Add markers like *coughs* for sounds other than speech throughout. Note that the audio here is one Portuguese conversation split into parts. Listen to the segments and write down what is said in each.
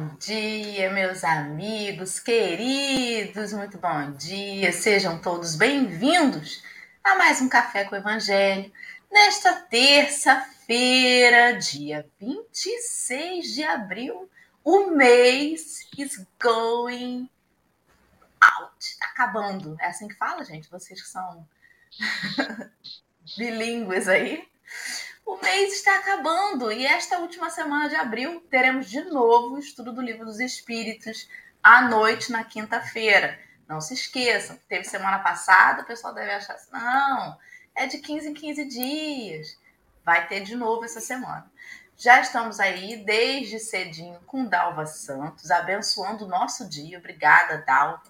bom dia, meus amigos queridos, muito bom dia. Sejam todos bem-vindos a mais um Café com o Evangelho, nesta terça-feira, dia 26 de abril. O mês is going out, tá acabando. É assim que fala, gente? Vocês que são *laughs* bilíngues aí. O mês está acabando e esta última semana de abril teremos de novo o estudo do Livro dos Espíritos à noite na quinta-feira. Não se esqueçam, teve semana passada, o pessoal deve achar assim, não, é de 15 em 15 dias. Vai ter de novo essa semana. Já estamos aí desde cedinho com Dalva Santos, abençoando o nosso dia. Obrigada, Dalva.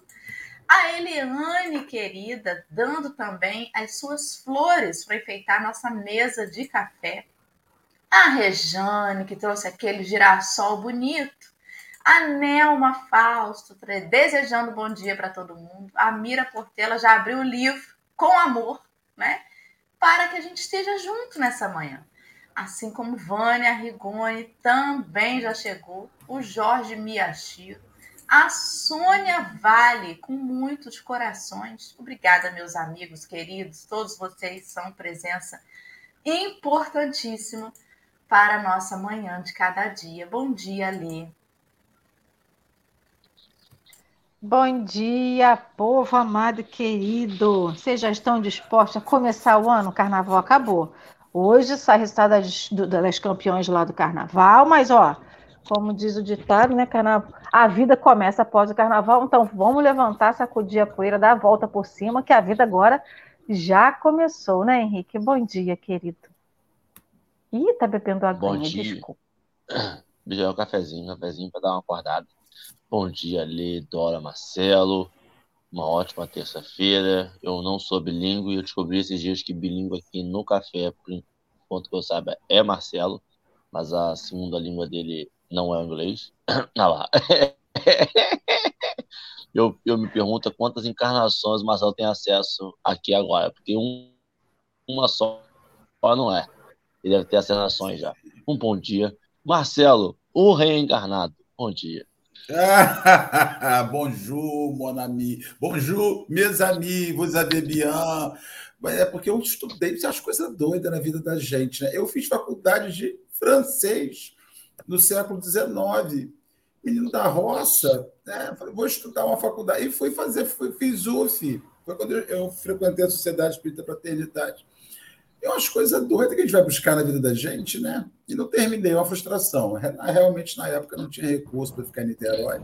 A Eliane, querida, dando também as suas flores para enfeitar nossa mesa de café. A Rejane, que trouxe aquele girassol bonito. A Nelma Fausto, desejando bom dia para todo mundo. A Mira Portela já abriu o livro com amor, né? Para que a gente esteja junto nessa manhã. Assim como Vânia Rigoni também já chegou. O Jorge Miachiro a Sônia Vale, com muitos corações. Obrigada, meus amigos queridos. Todos vocês são presença importantíssima para a nossa manhã de cada dia. Bom dia, Lê. Bom dia, povo amado e querido. Vocês já estão dispostos a começar o ano? O carnaval acabou. Hoje sai resultado das, das campeões lá do carnaval, mas ó, como diz o ditado, né, carnaval, a vida começa após o carnaval, então vamos levantar, sacudir a poeira, dar a volta por cima, que a vida agora já começou, né, Henrique? Bom dia, querido. Ih, tá bebendo água, Bom dia. desculpa. *clears throat* Já um cafezinho, um cafezinho para dar uma acordada. Bom dia, Lê, Dora, Marcelo. Uma ótima terça-feira. Eu não sou bilíngue e eu descobri esses dias que bilíngue aqui no café, por enquanto que eu saiba, é Marcelo, mas a segunda língua dele não é inglês. *coughs* Ah lá. *laughs* Eu, eu me pergunto quantas encarnações o Marcelo tem acesso aqui agora, porque um, uma só não é. Ele deve ter as já. Um bom dia. Marcelo, o reencarnado. Bom dia. *laughs* Bonjour, mon ami. Bonjour, vous avez bien. É porque eu estudei as coisas doidas na vida da gente, né? Eu fiz faculdade de francês no século XIX. Menino da roça, né? Falei, vou estudar uma faculdade. E fui fazer, fui, fiz UF. Foi quando eu, eu frequentei a Sociedade Espírita Fraternidade. É umas coisas doidas que a gente vai buscar na vida da gente, né? E não terminei, é uma frustração. Realmente, na época, não tinha recurso para ficar em Niterói.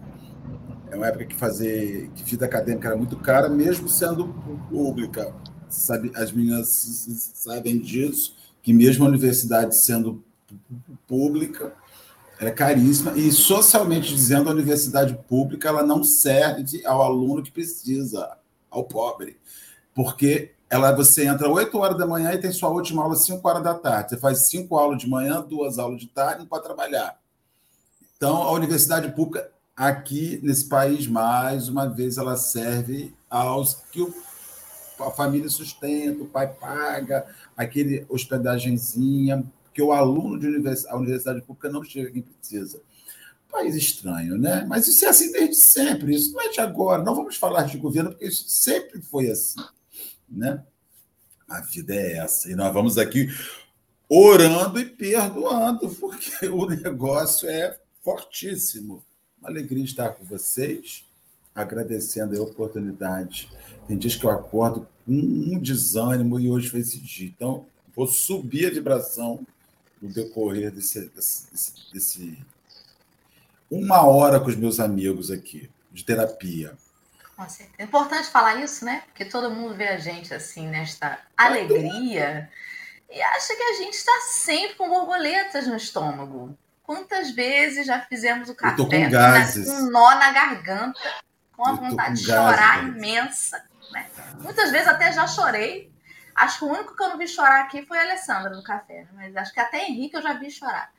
É uma época que fazer que fita acadêmica era muito cara, mesmo sendo pública. Sabe, as meninas sabem disso, que mesmo a universidade sendo pública, é caríssima e socialmente dizendo a universidade pública ela não serve ao aluno que precisa, ao pobre, porque ela você entra 8 horas da manhã e tem sua última aula às 5 horas da tarde. Você faz cinco aulas de manhã, duas aulas de tarde para trabalhar. Então, a universidade pública aqui nesse país, mais uma vez, ela serve aos que a família sustenta, o pai paga, aquele hospedagenzinha, porque o aluno de universidade, a universidade pública não chega quem precisa. País estranho, né? Mas isso é assim desde sempre, isso não é de agora. Não vamos falar de governo, porque isso sempre foi assim, né? A vida é essa. E nós vamos aqui orando e perdoando, porque *laughs* o negócio é fortíssimo. Uma alegria estar com vocês, agradecendo a oportunidade. Tem dias que eu acordo com um desânimo e hoje foi esse dia. Então, vou subir a vibração no decorrer desse, desse, desse, uma hora com os meus amigos aqui de terapia. É importante falar isso, né? Porque todo mundo vê a gente assim nesta alegria e acha que a gente está sempre com borboletas no estômago. Quantas vezes já fizemos o café com, gases. com um nó na garganta, com a vontade de chorar gases, imensa. Né? Muitas vezes até já chorei Acho que o único que eu não vi chorar aqui foi a Alessandra no café, né? mas acho que até Henrique eu já vi chorar.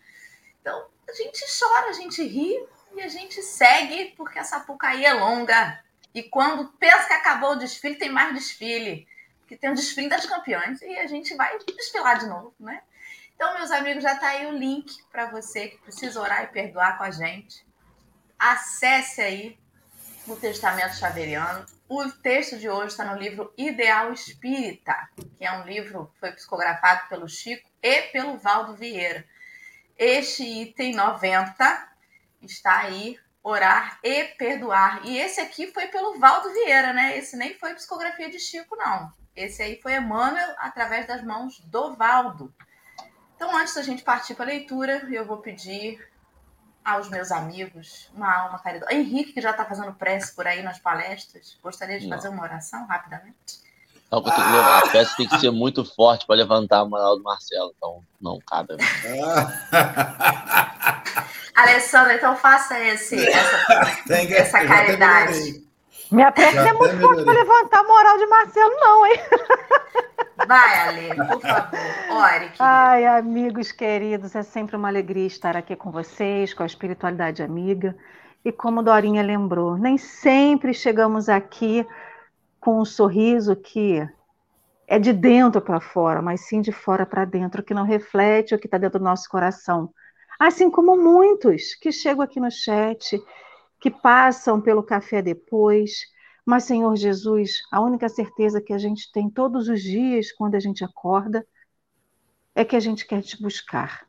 Então, a gente chora, a gente ri e a gente segue, porque essa Pucaí é longa. E quando pensa que acabou o desfile, tem mais desfile. Que tem o desfile das campeões e a gente vai desfilar de novo, né? Então, meus amigos, já está aí o link para você que precisa orar e perdoar com a gente. acesse aí o Testamento Xaveriano. O texto de hoje está no livro Ideal Espírita, que é um livro que foi psicografado pelo Chico e pelo Valdo Vieira. Este item 90 está aí, orar e perdoar. E esse aqui foi pelo Valdo Vieira, né? Esse nem foi psicografia de Chico, não. Esse aí foi Emmanuel através das mãos do Valdo. Então, antes da gente partir para a leitura, eu vou pedir aos meus amigos uma alma caridosa. Henrique, que já está fazendo prece por aí nas palestras, gostaria de Não. fazer uma oração rapidamente? Não, a prece tem que ser muito forte para levantar a moral do Marcelo, então não cabe. *laughs* Alessandra, então faça esse, essa, *laughs* que, essa caridade. Minha prece é muito forte para levantar a moral de Marcelo, não, hein? *laughs* Vai, Ale, por favor. Ore. Ai, amigos queridos, é sempre uma alegria estar aqui com vocês, com a espiritualidade amiga. E como Dorinha lembrou, nem sempre chegamos aqui com um sorriso que é de dentro para fora, mas sim de fora para dentro, que não reflete o que está dentro do nosso coração. Assim como muitos que chegam aqui no chat, que passam pelo café depois, mas, Senhor Jesus, a única certeza que a gente tem todos os dias quando a gente acorda é que a gente quer te buscar.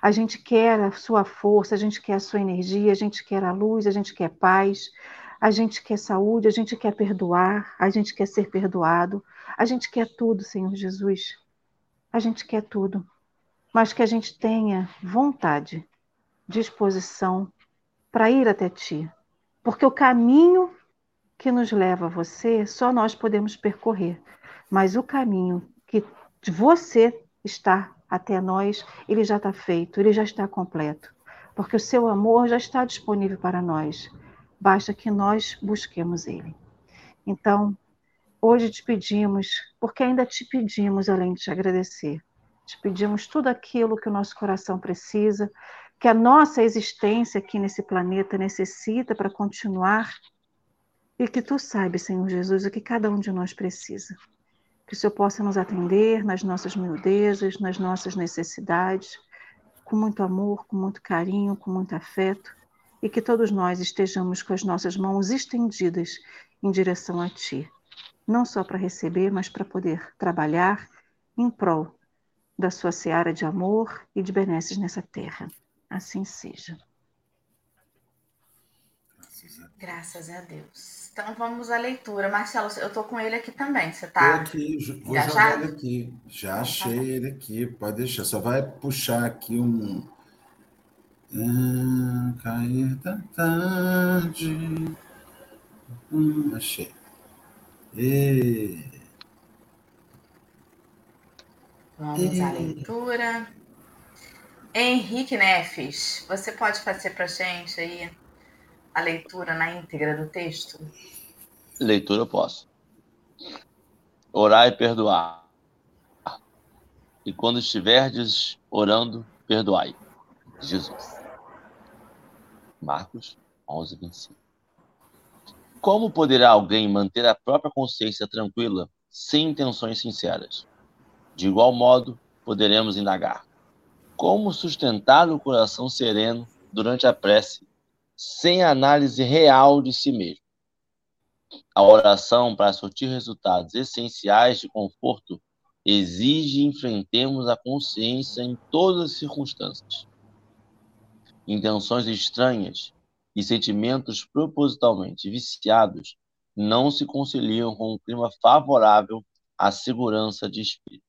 A gente quer a sua força, a gente quer a sua energia, a gente quer a luz, a gente quer paz, a gente quer saúde, a gente quer perdoar, a gente quer ser perdoado, a gente quer tudo, Senhor Jesus. A gente quer tudo. Mas que a gente tenha vontade, disposição para ir até Ti. Porque o caminho que nos leva a você, só nós podemos percorrer. Mas o caminho que você está até nós, ele já está feito, ele já está completo. Porque o seu amor já está disponível para nós. Basta que nós busquemos ele. Então, hoje te pedimos, porque ainda te pedimos, além de te agradecer, te pedimos tudo aquilo que o nosso coração precisa, que a nossa existência aqui nesse planeta necessita para continuar e que tu saibas, Senhor Jesus, o que cada um de nós precisa. Que o Senhor possa nos atender nas nossas miudezas, nas nossas necessidades, com muito amor, com muito carinho, com muito afeto, e que todos nós estejamos com as nossas mãos estendidas em direção a Ti, não só para receber, mas para poder trabalhar em prol da Sua seara de amor e de benesses nessa terra. Assim seja. Graças a Deus. Então vamos à leitura. Marcelo, eu tô com ele aqui também. Você tá? Tô aqui, vou jogar ele aqui. Já então tá achei ele aqui. Pode deixar. Só vai puxar aqui um. Ah, cair da tarde. Hum, achei. E... Vamos e... à leitura. Henrique Nefes, você pode fazer para gente aí a leitura na íntegra do texto? Leitura eu posso. Orar e perdoar. E quando estiverdes orando, perdoai. Jesus. Marcos 11, 25. Como poderá alguém manter a própria consciência tranquila sem intenções sinceras? De igual modo, poderemos indagar. Como sustentar o coração sereno durante a prece sem análise real de si mesmo. A oração, para surtir resultados essenciais de conforto, exige enfrentemos a consciência em todas as circunstâncias. Intenções estranhas e sentimentos propositalmente viciados não se conciliam com um clima favorável à segurança de espírito.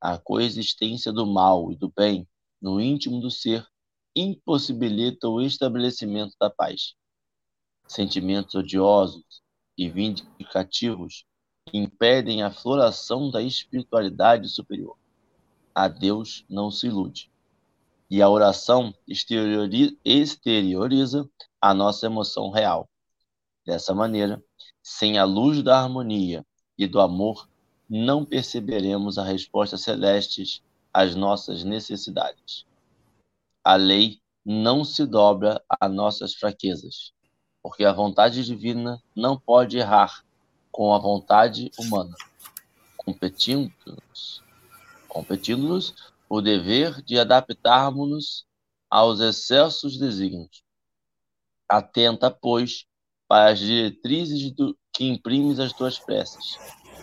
A coexistência do mal e do bem no íntimo do ser impossibilita o estabelecimento da paz. Sentimentos odiosos e vindicativos impedem a floração da espiritualidade superior. A Deus não se ilude. E a oração exterioriza a nossa emoção real. Dessa maneira, sem a luz da harmonia e do amor, não perceberemos as respostas celestes às nossas necessidades a lei não se dobra a nossas fraquezas, porque a vontade divina não pode errar com a vontade humana, competindo-nos competindo o dever de adaptarmos-nos aos excessos desígnios. Atenta, pois, para as diretrizes que imprimes as tuas preces,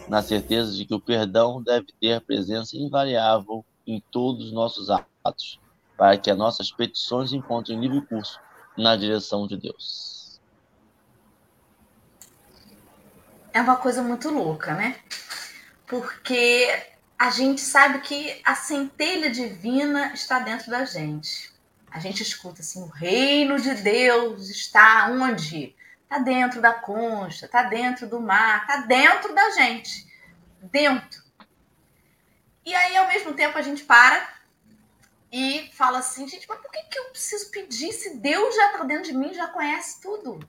na certeza de que o perdão deve ter presença invariável em todos os nossos atos, para que as nossas petições encontrem livre curso na direção de Deus. É uma coisa muito louca, né? Porque a gente sabe que a centelha divina está dentro da gente. A gente escuta assim: o reino de Deus está onde? Está dentro da concha, está dentro do mar, está dentro da gente. Dentro. E aí, ao mesmo tempo, a gente para e fala assim: gente, mas por que, que eu preciso pedir se Deus já está dentro de mim, já conhece tudo?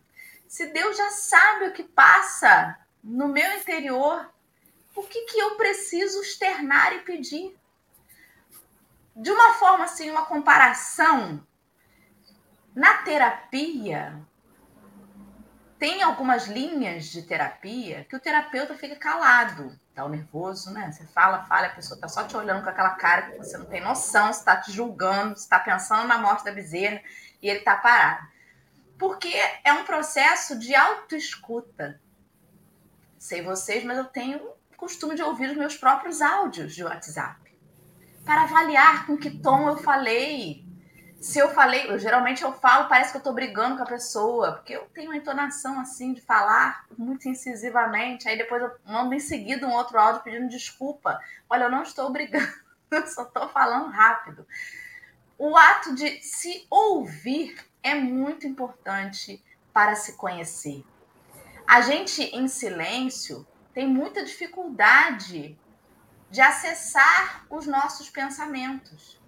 Se Deus já sabe o que passa no meu interior, o que, que eu preciso externar e pedir? De uma forma assim, uma comparação, na terapia, tem algumas linhas de terapia que o terapeuta fica calado, tá nervoso, né? Você fala, fala, a pessoa tá só te olhando com aquela cara que você não tem noção, está te julgando, está pensando na morte da bezerra e ele tá parado. Porque é um processo de autoescuta. Sei vocês, mas eu tenho costume de ouvir os meus próprios áudios de WhatsApp para avaliar com que tom eu falei. Se eu falei, eu, geralmente eu falo, parece que eu estou brigando com a pessoa, porque eu tenho uma entonação assim de falar muito incisivamente. Aí depois eu mando em seguida um outro áudio pedindo desculpa. Olha, eu não estou brigando, *laughs* eu só estou falando rápido. O ato de se ouvir é muito importante para se conhecer. A gente em silêncio tem muita dificuldade de acessar os nossos pensamentos.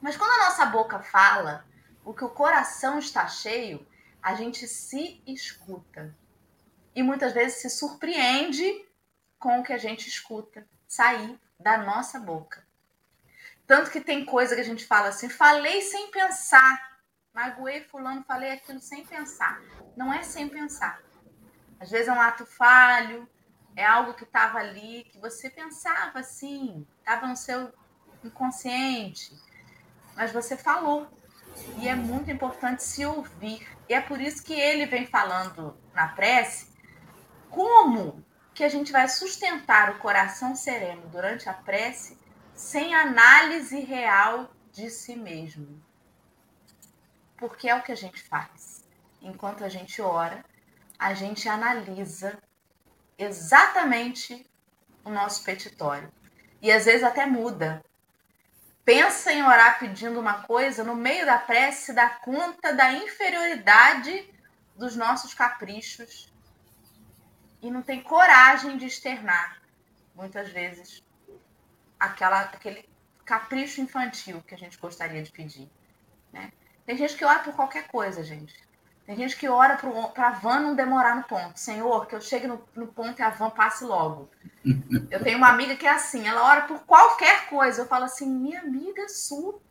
Mas quando a nossa boca fala, o que o coração está cheio, a gente se escuta. E muitas vezes se surpreende com o que a gente escuta sair da nossa boca. Tanto que tem coisa que a gente fala assim, falei sem pensar. Magoei fulano, falei aquilo sem pensar. Não é sem pensar. Às vezes é um ato falho, é algo que estava ali, que você pensava assim, estava no seu inconsciente, mas você falou. E é muito importante se ouvir. E é por isso que ele vem falando na prece como que a gente vai sustentar o coração sereno durante a prece sem análise real de si mesmo. Porque é o que a gente faz. Enquanto a gente ora, a gente analisa exatamente o nosso petitório. E às vezes até muda. Pensa em orar pedindo uma coisa, no meio da prece dá conta da inferioridade dos nossos caprichos e não tem coragem de externar, muitas vezes, aquela, aquele capricho infantil que a gente gostaria de pedir. Né? Tem gente que ora por qualquer coisa, gente. Tem gente que ora para a van não demorar no ponto. Senhor, que eu chegue no, no, ponto e a van passe logo. *laughs* Eu tenho uma amiga que é assim, ela ora por qualquer coisa. Eu falo assim, minha amiga Su,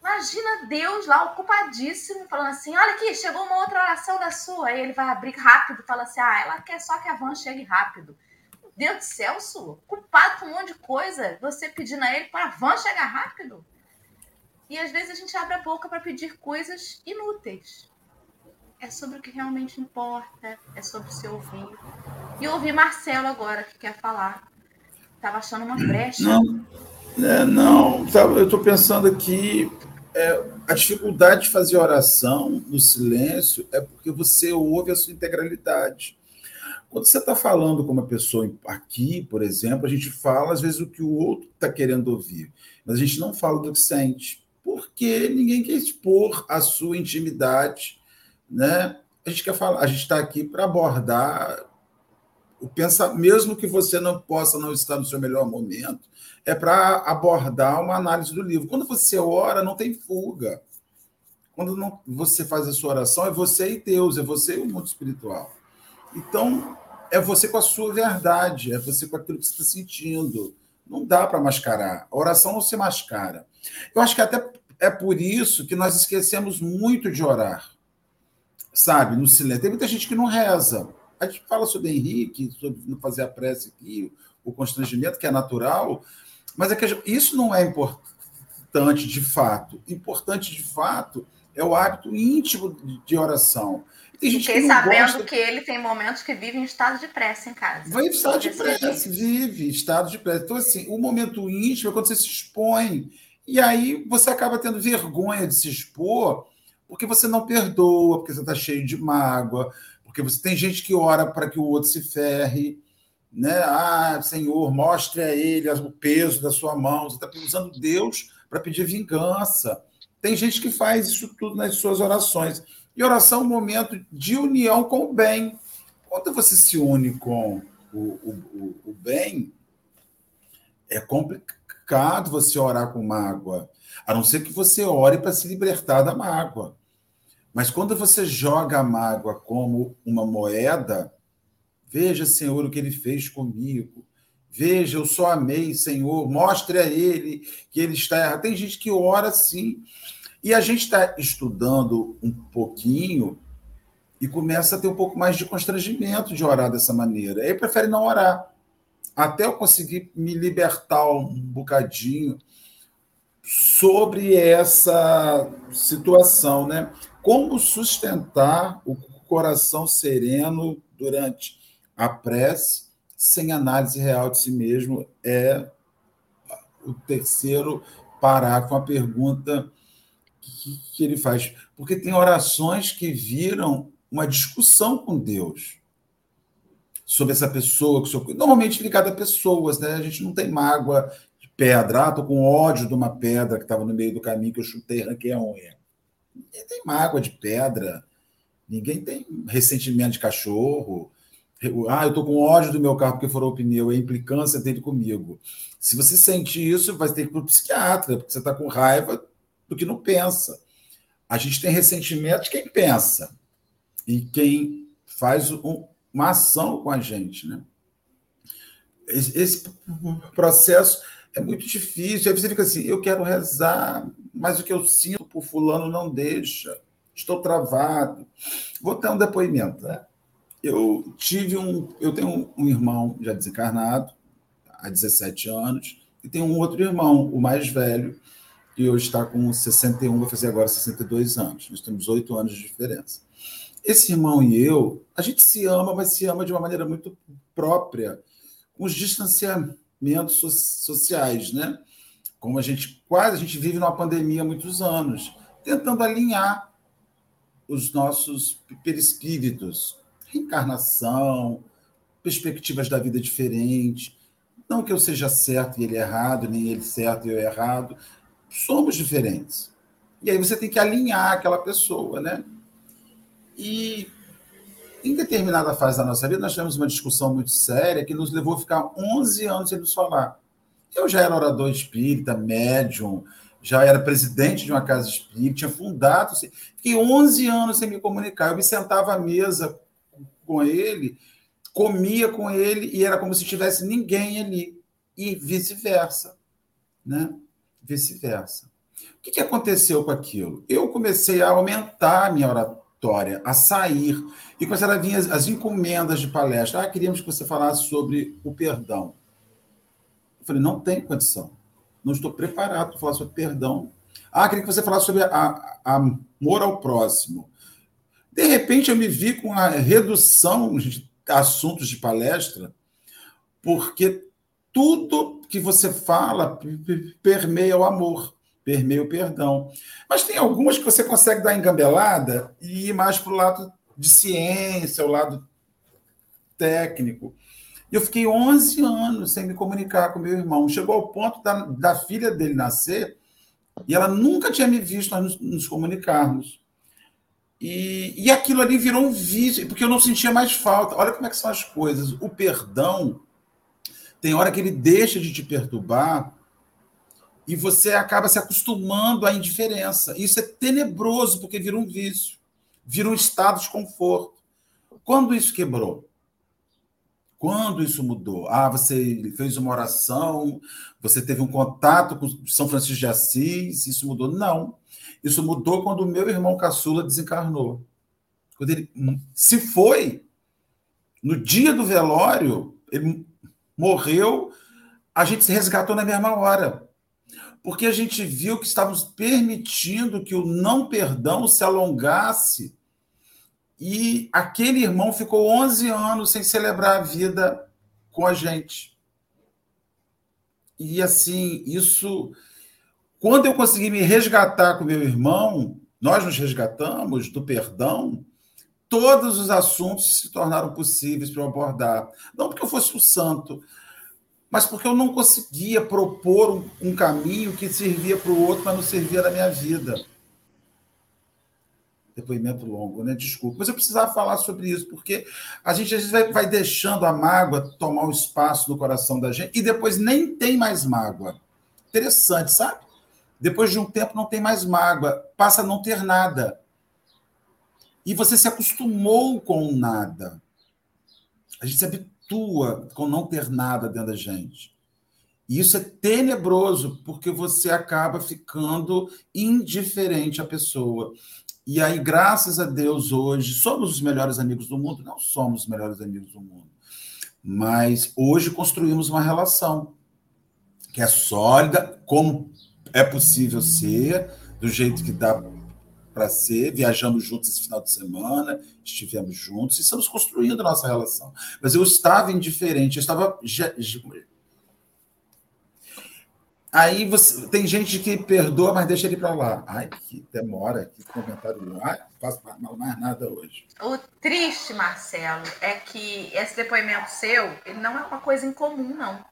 imagina Deus lá ocupadíssimo, falando assim, olha aqui, chegou uma outra oração da sua. Aí ele vai abrir rápido e fala assim, ah, ela quer só que a van chegue rápido. Deus do céu, Su, culpado com um monte de coisa, você pedindo a ele para a van chegar rápido. E às vezes a gente abre a boca para pedir coisas inúteis é sobre o que realmente importa, é sobre se ouvir. E ouvir Marcelo agora, que quer falar. Estava achando uma brecha. Não, é, não eu estou pensando aqui, é, a dificuldade de fazer oração no silêncio é porque você ouve a sua integralidade. Quando você está falando com uma pessoa aqui, por exemplo, a gente fala às vezes o que o outro está querendo ouvir, mas a gente não fala do que sente, porque ninguém quer expor a sua intimidade né? A gente quer falar, a gente está aqui para abordar o pensamento, mesmo que você não possa não estar no seu melhor momento, é para abordar uma análise do livro. Quando você ora, não tem fuga. Quando não, você faz a sua oração, é você e Deus, é você e o mundo espiritual. Então, é você com a sua verdade, é você com aquilo que você está sentindo. Não dá para mascarar. A oração não se mascara. Eu acho que até é por isso que nós esquecemos muito de orar sabe, no silêncio. Tem muita gente que não reza. A gente fala sobre Henrique, sobre não fazer a prece aqui, o constrangimento, que é natural, mas é que isso não é importante de fato. Importante de fato é o hábito íntimo de oração. Tem gente Fiquei que sabendo gosta... que ele tem momentos que vive em estado de prece em casa. Vai em estado de prece, vive estado de prece. Então, assim, o momento íntimo é quando você se expõe. E aí você acaba tendo vergonha de se expor, porque você não perdoa, porque você está cheio de mágoa, porque você tem gente que ora para que o outro se ferre. Né? Ah, Senhor, mostre a ele o peso da sua mão. Você está usando Deus para pedir vingança. Tem gente que faz isso tudo nas suas orações. E oração é um momento de união com o bem. Quando você se une com o, o, o bem, é complicado você orar com mágoa, a não ser que você ore para se libertar da mágoa. Mas quando você joga a mágoa como uma moeda, veja, Senhor, o que ele fez comigo. Veja, eu só amei, Senhor. Mostre a ele que ele está errado. Tem gente que ora assim. E a gente está estudando um pouquinho e começa a ter um pouco mais de constrangimento de orar dessa maneira. Aí prefere não orar. Até eu conseguir me libertar um bocadinho sobre essa situação, né? Como sustentar o coração sereno durante a prece sem análise real de si mesmo é o terceiro parágrafo, uma pergunta que, que ele faz. Porque tem orações que viram uma discussão com Deus sobre essa pessoa, normalmente ligada a pessoas, né? A gente não tem mágoa de pedra. Ah, tô com ódio de uma pedra que estava no meio do caminho que eu chutei, arranquei a unha. Ninguém tem mágoa de pedra. Ninguém tem ressentimento de cachorro. Ah, eu tô com ódio do meu carro porque furou o pneu, é a implicância dele comigo. Se você sente isso, vai ter que ir para o psiquiatra, porque você está com raiva do que não pensa. A gente tem ressentimento de quem pensa e quem faz um, uma ação com a gente. Né? Esse processo é muito difícil. Aí você fica assim: eu quero rezar, mas o que eu sinto por Fulano não deixa. Estou travado. Vou ter um depoimento. Né? Eu tive um. Eu tenho um irmão já desencarnado, há 17 anos, e tenho um outro irmão, o mais velho, e hoje está com 61, vai fazer agora 62 anos. Nós temos oito anos de diferença. Esse irmão e eu, a gente se ama, mas se ama de uma maneira muito própria, com os distanciamentos sociais, né? Como a gente quase a gente vive numa pandemia há muitos anos, tentando alinhar os nossos perispíritos, reencarnação, perspectivas da vida diferente. Não que eu seja certo e ele errado, nem ele certo e eu errado, somos diferentes. E aí você tem que alinhar aquela pessoa, né? E em determinada fase da nossa vida, nós tivemos uma discussão muito séria que nos levou a ficar 11 anos sem nos falar. Eu já era orador espírita, médium, já era presidente de uma casa espírita, tinha fundado. Fiquei 11 anos sem me comunicar. Eu me sentava à mesa com ele, comia com ele e era como se tivesse ninguém ali. E vice-versa. Né? vice-versa. O que, que aconteceu com aquilo? Eu comecei a aumentar a minha oratória, a sair, e começaram a vir as, as encomendas de palestra. Ah, queríamos que você falasse sobre o perdão. Eu falei, não tem condição. Não estou preparado para falar sobre perdão. Ah, queria que você falasse sobre a, a amor ao próximo. De repente, eu me vi com a redução de assuntos de palestra, porque tudo que você fala permeia o amor, permeia o perdão. Mas tem algumas que você consegue dar engambelada e ir mais para o lado de ciência, o lado técnico. E eu fiquei 11 anos sem me comunicar com meu irmão. Chegou ao ponto da, da filha dele nascer e ela nunca tinha me visto nós nos, nos comunicarmos. E, e aquilo ali virou um vício, porque eu não sentia mais falta. Olha como é que são as coisas. O perdão tem hora que ele deixa de te perturbar e você acaba se acostumando à indiferença. Isso é tenebroso, porque vira um vício, vira um estado de conforto. Quando isso quebrou? Quando isso mudou? Ah, você fez uma oração, você teve um contato com São Francisco de Assis, isso mudou? Não. Isso mudou quando o meu irmão caçula desencarnou. Quando ele se foi, no dia do velório, ele morreu, a gente se resgatou na mesma hora. porque a gente viu que estávamos permitindo que o não perdão se alongasse e aquele irmão ficou 11 anos sem celebrar a vida com a gente. E assim, isso. Quando eu consegui me resgatar com meu irmão, nós nos resgatamos do perdão, todos os assuntos se tornaram possíveis para eu abordar. Não porque eu fosse um santo, mas porque eu não conseguia propor um, um caminho que servia para o outro, mas não servia na minha vida. Depoimento longo, né? Desculpa. Mas eu precisava falar sobre isso, porque a gente às vezes vai, vai deixando a mágoa tomar o espaço no coração da gente e depois nem tem mais mágoa. Interessante, sabe? Depois de um tempo não tem mais mágoa, passa a não ter nada. E você se acostumou com nada. A gente se habitua com não ter nada dentro da gente. E isso é tenebroso, porque você acaba ficando indiferente à pessoa. E aí, graças a Deus, hoje, somos os melhores amigos do mundo? Não somos os melhores amigos do mundo. Mas hoje construímos uma relação que é sólida, como é possível ser, do jeito que dá para ser. Viajamos juntos esse final de semana, estivemos juntos e estamos construindo a nossa relação. Mas eu estava indiferente, eu estava Aí você tem gente que perdoa, mas deixa ele para lá. Ai, que demora, que comentário. Ai, não faço mais nada hoje. O triste, Marcelo, é que esse depoimento seu ele não é uma coisa incomum, não.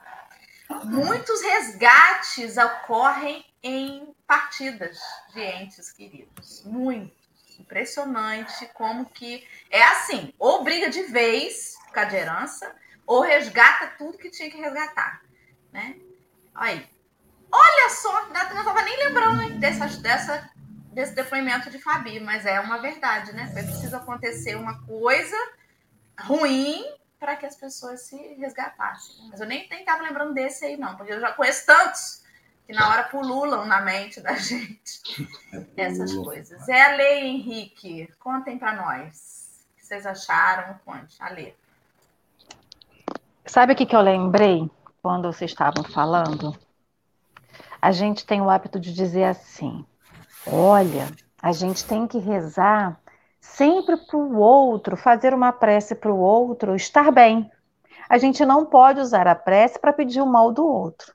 Muitos resgates ocorrem em partidas de entes queridos. Muitos. Impressionante como que é assim, ou briga de vez por causa de herança, ou resgata tudo que tinha que resgatar, né? Aí, Olha só, não estava nem lembrando hein, dessa, dessa, desse depoimento de Fabi, mas é uma verdade, né? Foi preciso acontecer uma coisa ruim para que as pessoas se resgatassem. Mas eu nem estava lembrando desse aí, não, porque eu já conheço tantos que na hora pululam na mente da *laughs* gente essas coisas. É a lei, Henrique. Contem para nós. O que vocês acharam? Conte, a lei. Sabe o que, que eu lembrei quando vocês estavam falando? A gente tem o hábito de dizer assim: olha, a gente tem que rezar sempre para o outro, fazer uma prece para o outro estar bem. A gente não pode usar a prece para pedir o mal do outro.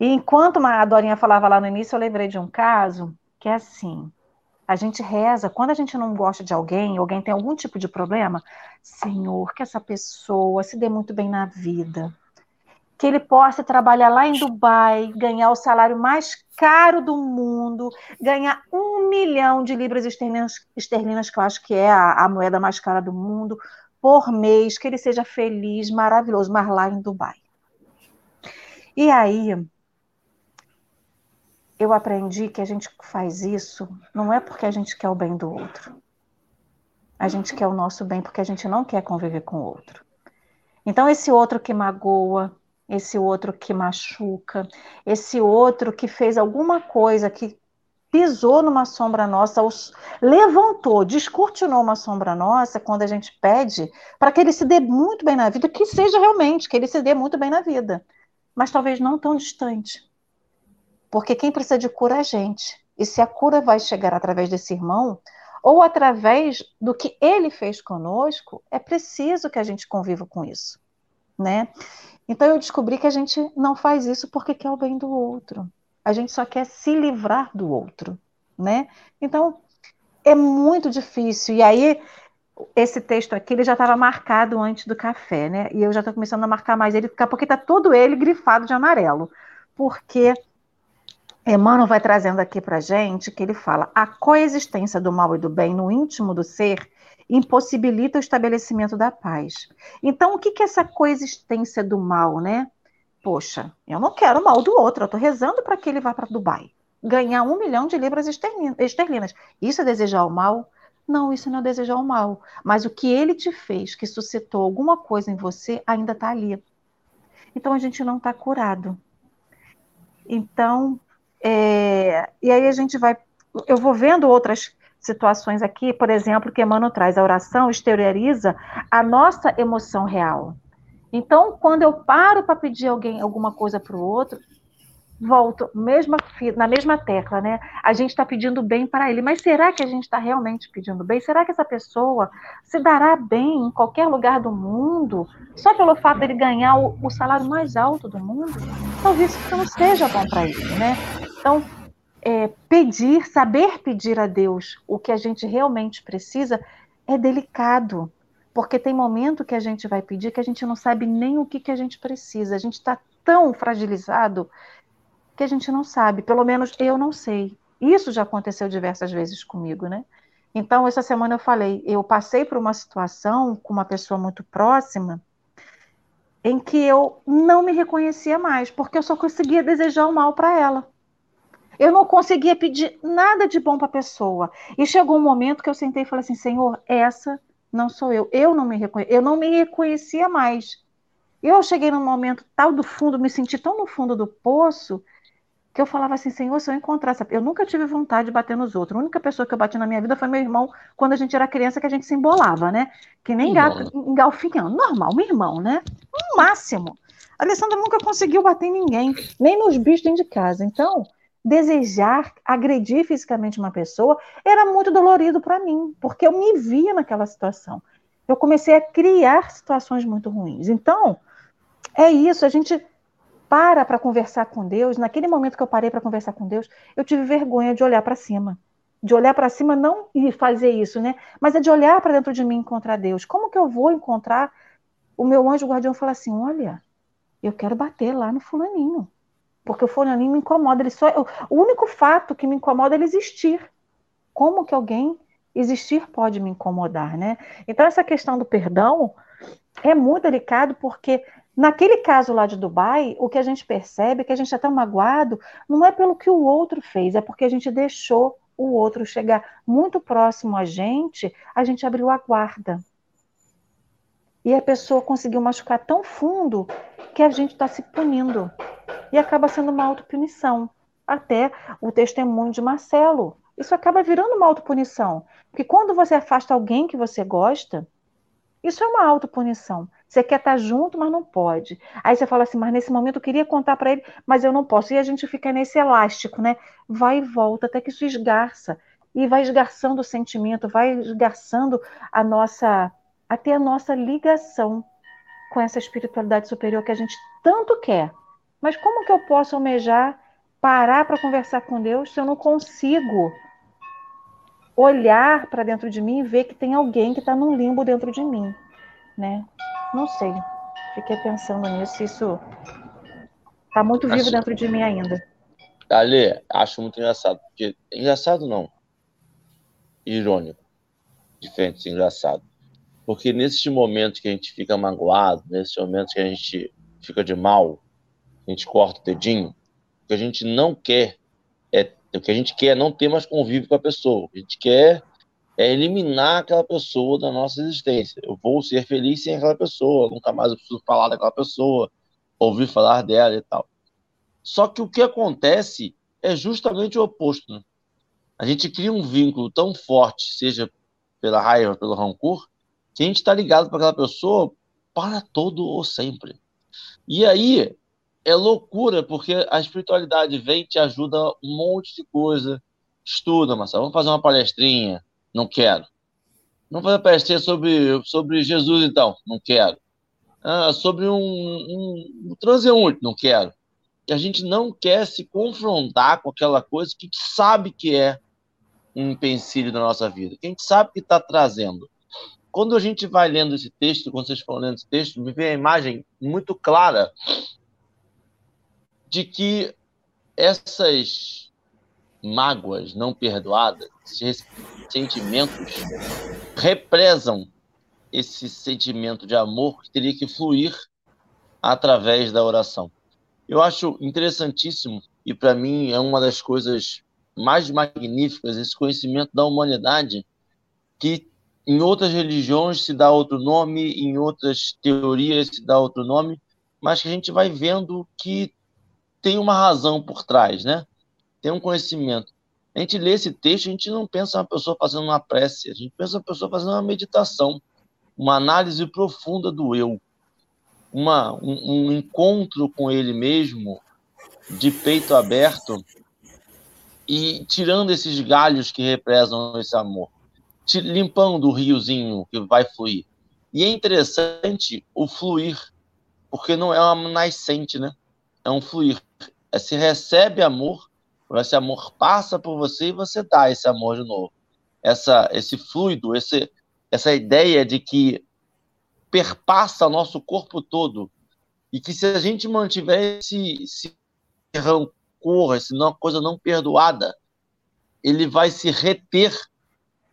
E enquanto a Dorinha falava lá no início, eu lembrei de um caso que é assim: a gente reza, quando a gente não gosta de alguém, alguém tem algum tipo de problema, Senhor, que essa pessoa se dê muito bem na vida, que ele possa trabalhar lá em Dubai, ganhar o salário mais caro do mundo, ganhar um milhão de libras esterlinas, esterlinas que eu acho que é a, a, moeda mais cara do mundo, por mês, que ele seja feliz, maravilhoso, mas lá em Dubai. E aí, eu aprendi que a gente faz isso não é porque a gente quer o bem do outro. A gente quer o nosso bem porque a gente não quer conviver com o outro. Então, esse outro que magoa, esse outro que machuca, esse outro que fez alguma coisa que pisou numa sombra nossa, levantou, descortinou uma sombra nossa, quando a gente pede para que ele se dê muito bem na vida, que seja realmente, que ele se dê muito bem na vida, mas talvez não tão distante. Porque quem precisa de cura é a gente. E se a cura vai chegar através desse irmão, ou através do que ele fez conosco, é preciso que a gente conviva com isso, né? Então eu descobri que a gente não faz isso porque quer o bem do outro. A gente só quer se livrar do outro, né? Então é muito difícil. E aí esse texto aqui ele já estava marcado antes do café, né? E eu já estou começando a marcar mais ele, pouco está todo ele grifado de amarelo, porque Emmanuel vai trazendo aqui para gente que ele fala a coexistência do mal e do bem no íntimo do ser impossibilita o estabelecimento da paz. Então, o que, que é essa coexistência do mal, né? Poxa, eu não quero o mal do outro, eu estou rezando para que ele vá para Dubai. Ganhar um milhão de libras esterlinas. Isso é desejar o mal? Não, isso não é desejar o mal. Mas o que ele te fez, que suscitou alguma coisa em você, ainda está ali. Então a gente não está curado. Então, é... e aí a gente vai. Eu vou vendo outras situações aqui, por exemplo, que Emmanuel traz, a oração exterioriza a nossa emoção real. Então, quando eu paro para pedir alguém alguma coisa para o outro, volto mesma, na mesma tecla, né? A gente está pedindo bem para ele, mas será que a gente está realmente pedindo bem? Será que essa pessoa se dará bem em qualquer lugar do mundo só pelo fato de ele ganhar o, o salário mais alto do mundo? Talvez isso não seja bom para ele, né? Então, é, pedir, saber pedir a Deus o que a gente realmente precisa é delicado, porque tem momento que a gente vai pedir que a gente não sabe nem o que, que a gente precisa, a gente está tão fragilizado que a gente não sabe, pelo menos eu não sei. Isso já aconteceu diversas vezes comigo, né? Então, essa semana eu falei, eu passei por uma situação com uma pessoa muito próxima em que eu não me reconhecia mais, porque eu só conseguia desejar o mal para ela. Eu não conseguia pedir nada de bom para a pessoa. E chegou um momento que eu sentei e falei assim: Senhor, essa não sou eu. Eu não me reconhe... eu não me reconhecia mais. Eu cheguei num momento tal do fundo, me senti tão no fundo do poço, que eu falava assim, Senhor, se eu encontrasse. Eu nunca tive vontade de bater nos outros. A única pessoa que eu bati na minha vida foi meu irmão, quando a gente era criança, que a gente se embolava, né? Que nem gato engalfinhando. Normal, meu irmão, né? No máximo. A Alessandra nunca conseguiu bater em ninguém, nem nos bichos dentro de casa. Então, desejar agredir fisicamente uma pessoa era muito dolorido para mim, porque eu me via naquela situação. Eu comecei a criar situações muito ruins. Então, é isso, a gente para para conversar com Deus. Naquele momento que eu parei para conversar com Deus, eu tive vergonha de olhar para cima. De olhar para cima, não e fazer isso, né? Mas é de olhar para dentro de mim e encontrar Deus. Como que eu vou encontrar o meu anjo guardião falar assim: olha, eu quero bater lá no fulaninho porque o fulaninho me incomoda. Ele só, o único fato que me incomoda é ele existir. Como que alguém existir pode me incomodar, né? Então essa questão do perdão é muito delicado porque naquele caso lá de Dubai, o que a gente percebe é que a gente está magoado não é pelo que o outro fez, é porque a gente deixou o outro chegar muito próximo a gente, a gente abriu a guarda. E a pessoa conseguiu machucar tão fundo que a gente está se punindo e acaba sendo uma autopunição. Até o testemunho de Marcelo. Isso acaba virando uma autopunição. Porque quando você afasta alguém que você gosta, isso é uma autopunição. Você quer estar junto, mas não pode. Aí você fala assim, mas nesse momento eu queria contar para ele, mas eu não posso. E a gente fica nesse elástico, né? Vai e volta até que isso esgarça. E vai esgarçando o sentimento, vai esgarçando a nossa, até a nossa ligação com essa espiritualidade superior que a gente tanto quer. Mas como que eu posso almejar parar para conversar com Deus se eu não consigo olhar para dentro de mim e ver que tem alguém que está num limbo dentro de mim, né? Não sei. Fiquei pensando nisso. Isso está muito vivo acho... dentro de mim ainda. Ale, acho muito engraçado. Porque... Engraçado não. Irônico. Diferente, engraçado. Porque nesses momentos que a gente fica magoado, nesses momentos que a gente fica de mal, a gente corta o dedinho, o que a gente não quer é o que a gente quer é não ter mais convívio com a pessoa. A gente quer é eliminar aquela pessoa da nossa existência. Eu vou ser feliz sem aquela pessoa, nunca mais eu preciso falar daquela pessoa, ouvir falar dela e tal. Só que o que acontece é justamente o oposto. Né? A gente cria um vínculo tão forte, seja pela raiva, pelo rancor, que a gente está ligado para aquela pessoa para todo ou sempre. E aí, é loucura, porque a espiritualidade vem te ajuda um monte de coisa. Estuda, Marcelo, vamos fazer uma palestrinha. Não quero. Vamos fazer uma palestrinha sobre, sobre Jesus, então. Não quero. Ah, sobre um, um, um transeunte. Não quero. E a gente não quer se confrontar com aquela coisa que sabe que é um empecilho da nossa vida, que a gente sabe que está trazendo. Quando a gente vai lendo esse texto, quando vocês estão lendo esse texto, me vem a imagem muito clara de que essas mágoas não perdoadas, esses sentimentos, represam esse sentimento de amor que teria que fluir através da oração. Eu acho interessantíssimo e para mim é uma das coisas mais magníficas esse conhecimento da humanidade que em outras religiões se dá outro nome, em outras teorias se dá outro nome, mas que a gente vai vendo que tem uma razão por trás, né? Tem um conhecimento. A gente lê esse texto, a gente não pensa uma pessoa fazendo uma prece, a gente pensa uma pessoa fazendo uma meditação, uma análise profunda do eu, uma, um, um encontro com ele mesmo de peito aberto e tirando esses galhos que represam esse amor, limpando o riozinho que vai fluir. E é interessante o fluir, porque não é uma nascente, né? É um fluir. É se recebe amor, esse amor passa por você e você dá esse amor de novo. Essa, esse fluido, esse, essa ideia de que perpassa nosso corpo todo e que se a gente mantiver esse, esse rancor, essa coisa não perdoada, ele vai se reter.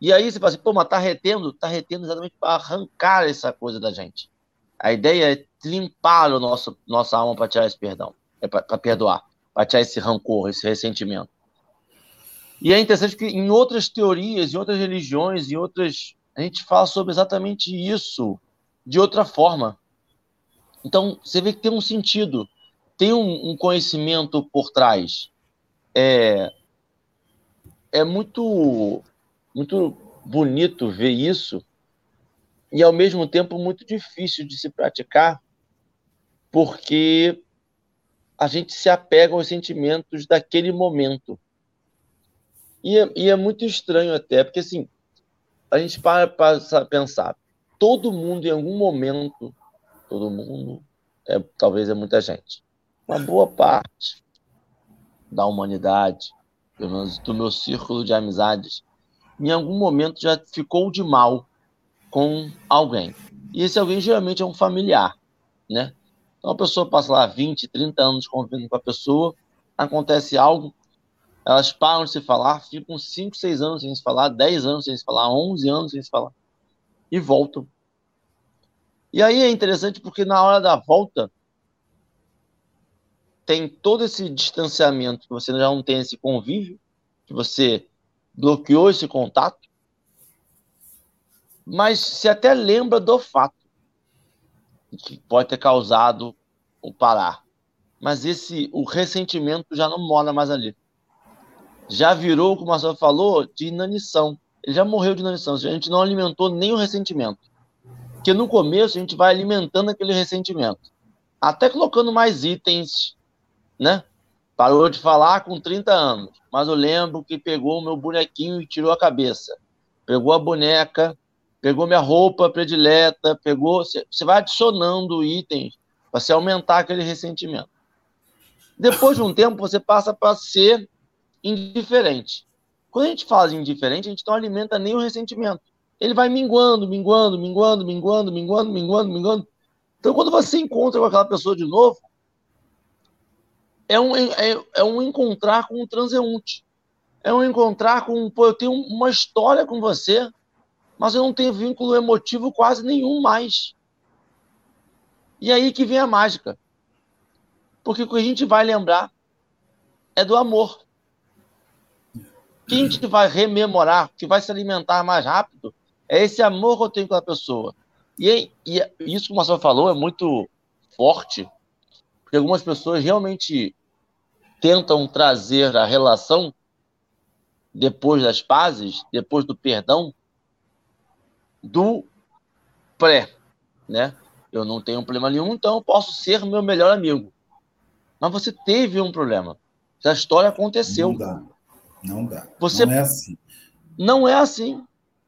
E aí você fala assim, pô, mas tá retendo? Tá retendo exatamente para arrancar essa coisa da gente. A ideia é limpar o nosso, nossa alma para tirar esse perdão, é para perdoar, para tirar esse rancor, esse ressentimento. E é interessante que em outras teorias, em outras religiões, em outras. A gente fala sobre exatamente isso de outra forma. Então, você vê que tem um sentido, tem um, um conhecimento por trás. É, é muito, muito bonito ver isso e, ao mesmo tempo, muito difícil de se praticar, porque a gente se apega aos sentimentos daquele momento. E é, e é muito estranho até, porque assim, a gente para para pensar, todo mundo em algum momento, todo mundo, é, talvez é muita gente, uma boa parte da humanidade, pelo menos do meu círculo de amizades, em algum momento já ficou de mal com alguém. E esse alguém geralmente é um familiar, né? Então a pessoa passa lá 20, 30 anos convivendo com a pessoa, acontece algo, elas param de se falar, ficam 5, 6 anos sem se falar, 10 anos sem se falar, 11 anos sem se falar, e voltam. E aí é interessante porque na hora da volta, tem todo esse distanciamento, que você já não tem esse convívio, que você bloqueou esse contato, mas se até lembra do fato que pode ter causado o parar. Mas esse o ressentimento já não mora mais ali. Já virou, como a senhora falou, de inanição. Ele já morreu de inanição. A gente não alimentou nem o ressentimento. Porque no começo a gente vai alimentando aquele ressentimento. Até colocando mais itens né? Parou de falar com 30 anos, mas eu lembro que pegou o meu bonequinho e tirou a cabeça. Pegou a boneca, pegou minha roupa predileta, pegou. Você vai adicionando itens para se aumentar aquele ressentimento. Depois de um tempo, você passa para ser indiferente. Quando a gente fala de indiferente, a gente não alimenta nem o ressentimento. Ele vai minguando, minguando, minguando, minguando, minguando, minguando, minguando. Então, quando você encontra com aquela pessoa de novo, é um, é, é um encontrar com um transeunte. É um encontrar com, pô, eu tenho uma história com você, mas eu não tenho vínculo emotivo quase nenhum mais. E aí que vem a mágica. Porque o que a gente vai lembrar é do amor. Quem gente vai rememorar, que vai se alimentar mais rápido, é esse amor que eu tenho com a pessoa. E, e isso que o Marcelo falou é muito forte, porque algumas pessoas realmente tentam trazer a relação depois das pazes, depois do perdão, do pré, né? Eu não tenho problema nenhum, então eu posso ser meu melhor amigo. Mas você teve um problema. Essa história aconteceu. Não dá. Não dá. Você não é assim. Não é assim.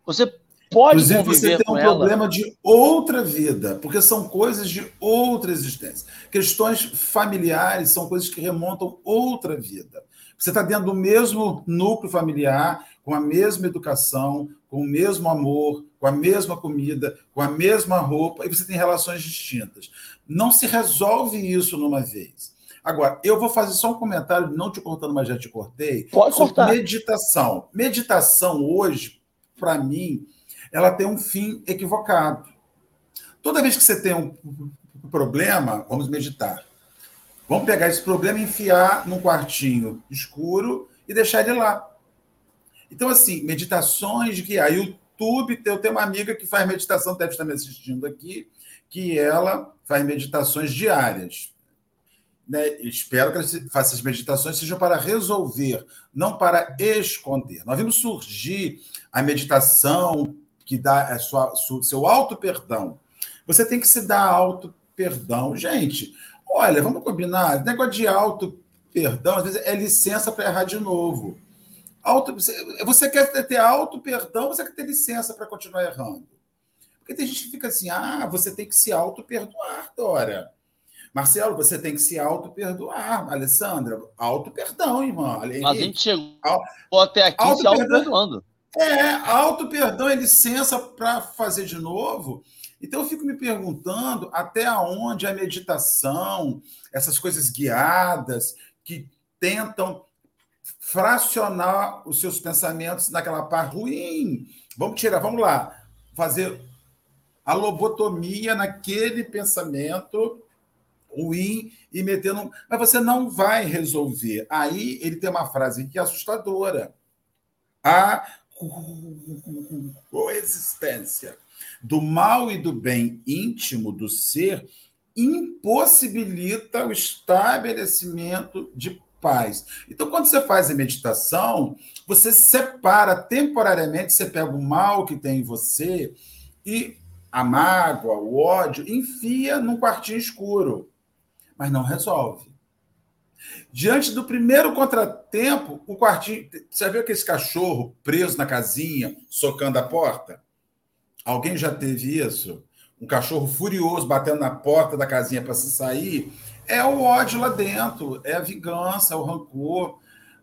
Você pode Inclusive, você tem um ela. problema de outra vida, porque são coisas de outra existência. Questões familiares são coisas que remontam outra vida. Você está dentro do mesmo núcleo familiar, com a mesma educação, com o mesmo amor, com a mesma comida, com a mesma roupa, e você tem relações distintas. Não se resolve isso numa vez. Agora, eu vou fazer só um comentário, não te cortando, mas já te cortei. Pode cortar. Meditação. Meditação hoje, para mim, ela tem um fim equivocado. Toda vez que você tem um problema, vamos meditar. Vamos pegar esse problema e enfiar num quartinho escuro e deixar ele lá. Então, assim, meditações que a YouTube, eu tenho uma amiga que faz meditação, deve estar me assistindo aqui, que ela faz meditações diárias. Né? Espero que ela faça as meditações sejam para resolver, não para esconder. Nós vimos surgir a meditação que dá é sua, seu auto perdão. Você tem que se dar auto perdão. Gente, olha, vamos combinar, negócio de auto perdão, às vezes, é licença para errar de novo. Auto, você quer ter auto perdão, você quer ter licença para continuar errando. Porque tem gente que fica assim, ah, você tem que se auto perdoar, Dora. Marcelo, você tem que se auto perdoar. Alessandra, auto perdão, irmã. Mas a gente chegou até aqui se auto perdoando. É, auto perdão é licença para fazer de novo. Então eu fico me perguntando até onde a meditação, essas coisas guiadas que tentam fracionar os seus pensamentos naquela parte ruim. Vamos tirar, vamos lá, fazer a lobotomia naquele pensamento ruim e metendo. Mas você não vai resolver. Aí ele tem uma frase que é assustadora. A coexistência do mal e do bem íntimo do ser impossibilita o estabelecimento de paz. Então, quando você faz a meditação, você separa temporariamente, você pega o mal que tem em você e a mágoa, o ódio, enfia num quartinho escuro, mas não resolve. Diante do primeiro contratempo, o quartinho. Você viu aquele cachorro preso na casinha, socando a porta? Alguém já teve isso? Um cachorro furioso batendo na porta da casinha para se sair? É o ódio lá dentro, é a vingança, é o rancor.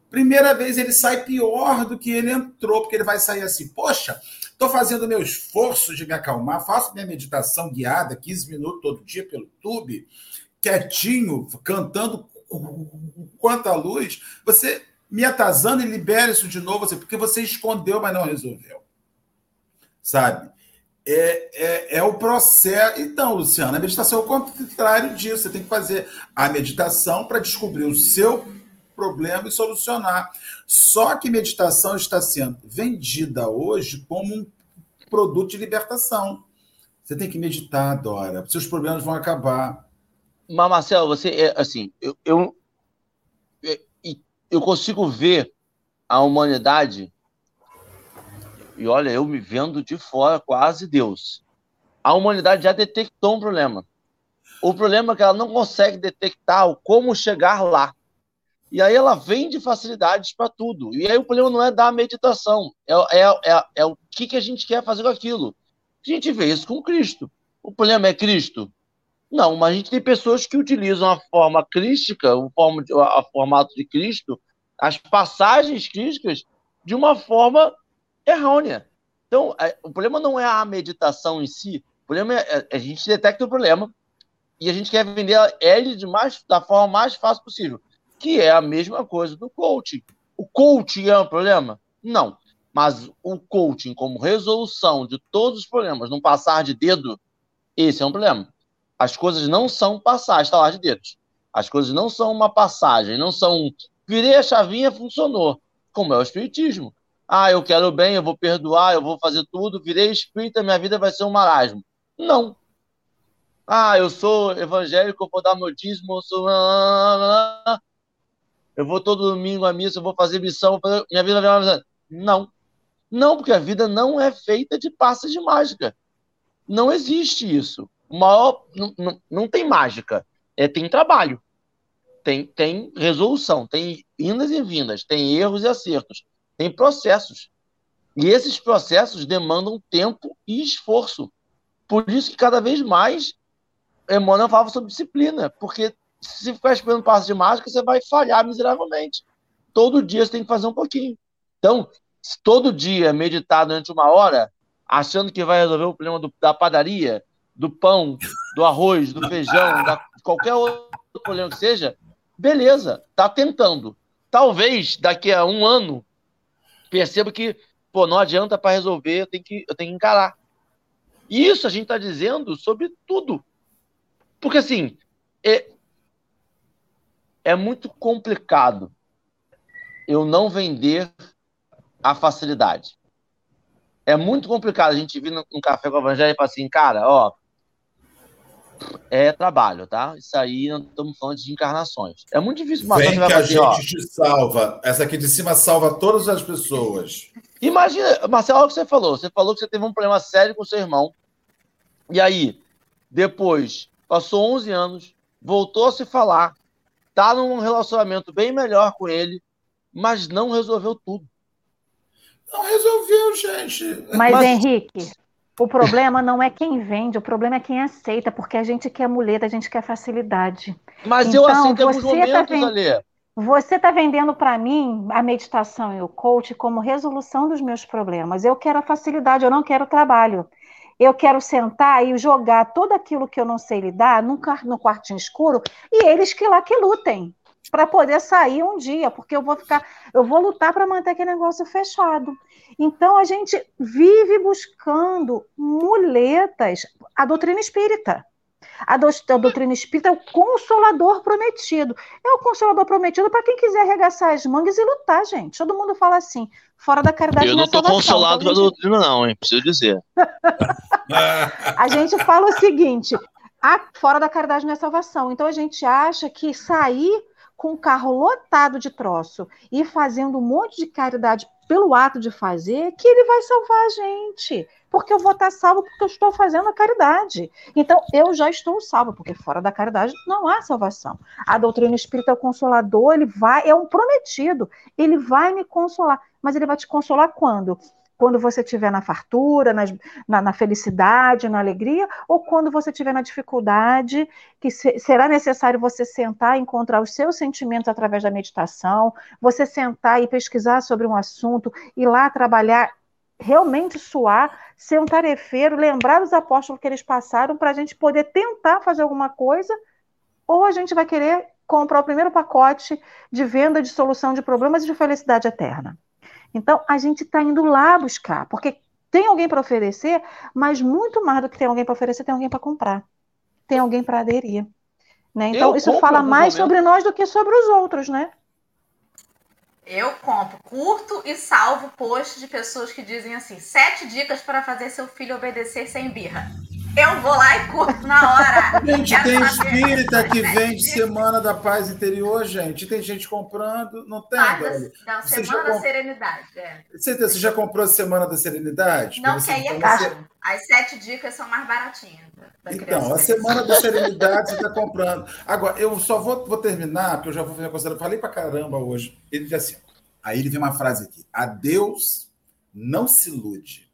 Primeira vez ele sai pior do que ele entrou, porque ele vai sair assim: poxa, estou fazendo meu esforço de me acalmar, faço minha meditação guiada, 15 minutos todo dia pelo YouTube, quietinho, cantando quanta luz. Você me atazando e libera isso de novo, porque você escondeu, mas não resolveu. Sabe? é, é, é, o processo. Então, Luciana, a meditação é o contrário disso. Você tem que fazer a meditação para descobrir o seu problema e solucionar. Só que meditação está sendo vendida hoje como um produto de libertação. Você tem que meditar, Dora. Seus problemas vão acabar. Mas, Marcelo, você é assim, eu, eu, eu consigo ver a humanidade e olha, eu me vendo de fora, quase Deus. A humanidade já detectou um problema. O problema é que ela não consegue detectar o como chegar lá. E aí ela vende facilidades para tudo. E aí o problema não é da meditação, é, é, é, é o que, que a gente quer fazer com aquilo. A gente vê isso com Cristo. O problema é Cristo? Não, mas a gente tem pessoas que utilizam a forma crística, o forma, a formato de Cristo, as passagens crísticas, de uma forma errônea. Então, é, o problema não é a meditação em si, o problema é, é a gente detecta o problema e a gente quer vender ele de mais, da forma mais fácil possível, que é a mesma coisa do coaching. O coaching é um problema? Não. Mas o coaching como resolução de todos os problemas, não passar de dedo, esse é um problema. As coisas não são passar, estalar de dedos. As coisas não são uma passagem, não são virei a chavinha, funcionou, como é o espiritismo. Ah, eu quero bem, eu vou perdoar, eu vou fazer tudo, virei espírita, minha vida vai ser um marasmo. Não. Ah, eu sou evangélico, eu vou dar meu dízimo, eu sou. Eu vou todo domingo à missa, eu vou fazer missão, minha vida vai ser. Não. Não, porque a vida não é feita de passes de mágica. Não existe isso. Maior. Não tem mágica. É, tem trabalho. Tem, tem resolução, tem indas e vindas, tem erros e acertos tem processos. E esses processos demandam tempo e esforço. Por isso que cada vez mais Emmanuel falava sobre disciplina, porque se ficar esperando passo de mágica, você vai falhar miseravelmente. Todo dia você tem que fazer um pouquinho. Então, se todo dia meditar durante uma hora, achando que vai resolver o problema do, da padaria, do pão, do arroz, do feijão, da qualquer outro problema que seja, beleza, tá tentando. Talvez daqui a um ano percebo que, pô, não adianta para resolver, eu tenho, que, eu tenho que encarar. Isso a gente está dizendo sobre tudo. Porque, assim, é, é muito complicado eu não vender a facilidade. É muito complicado a gente vir num café com o evangelho e falar assim, cara, ó, é trabalho, tá? Isso aí não estamos falando de encarnações. É muito difícil matar Vem que a gente ó, te salva. Essa aqui de cima salva todas as pessoas. Imagina, Marcelo, olha o que você falou. Você falou que você teve um problema sério com seu irmão. E aí, depois, passou 11 anos, voltou a se falar, tá num relacionamento bem melhor com ele, mas não resolveu tudo. Não resolveu, gente. Mas, mas... Henrique, o problema não é quem vende, o problema é quem aceita, porque a gente quer muleta, a gente quer facilidade. Mas então, eu aceito alguns momentos, tá vend... Alê. Você está vendendo para mim a meditação e o coach como resolução dos meus problemas. Eu quero a facilidade, eu não quero trabalho. Eu quero sentar e jogar tudo aquilo que eu não sei lidar no, no quartinho escuro e eles que lá que lutem para poder sair um dia, porque eu vou ficar, eu vou lutar para manter aquele negócio fechado. Então a gente vive buscando muletas, a doutrina espírita. A, do, a doutrina espírita é o consolador prometido. É o consolador prometido para quem quiser arregaçar as mangas e lutar, gente. Todo mundo fala assim, fora da caridade. Eu não estou consolado então, a doutrina, não, hein? Preciso dizer. a gente fala o seguinte: a, fora da caridade não é salvação. Então a gente acha que sair com o carro lotado de troço e fazendo um monte de caridade pelo ato de fazer, que ele vai salvar a gente. Porque eu vou estar salvo porque eu estou fazendo a caridade. Então, eu já estou salvo, porque fora da caridade não há salvação. A doutrina espírita é o consolador, ele vai, é um prometido, ele vai me consolar. Mas ele vai te consolar quando? Quando você estiver na fartura, na, na, felicidade, na alegria, ou quando você estiver na dificuldade, que se, será necessário você sentar e encontrar os seus sentimentos através da meditação, você sentar e pesquisar sobre um assunto, ir lá trabalhar, realmente suar, ser um tarefeiro, lembrar dos apóstolos que eles passaram para a gente poder tentar fazer alguma coisa, ou a gente vai querer comprar o primeiro pacote de venda de solução de problemas e de felicidade eterna. Então, a gente está indo lá buscar, porque tem alguém para oferecer, mas muito mais do que tem alguém para oferecer, tem alguém para comprar, tem alguém para aderir. Né? Então, Eu isso fala mais momento. sobre nós do que sobre os outros, né? Eu compro, curto e salvo posts de pessoas que dizem assim: sete dicas para fazer seu filho obedecer sem birra. Eu vou lá e curto na hora. Gente, tem espírita que vende Semana da Paz Interior, gente. Tem gente comprando, não tem? Ah, não, Semana da comp... Serenidade. É. Você, você já comprou a Semana da Serenidade? Não, que aí é caro. As sete dicas são mais baratinhas. então, a Semana da Serenidade você está *laughs* comprando. Agora, eu só vou, vou terminar, porque eu já vou fazer a consideração. Falei para caramba hoje. Ele diz assim: aí ele vem uma frase aqui: a Deus não se ilude.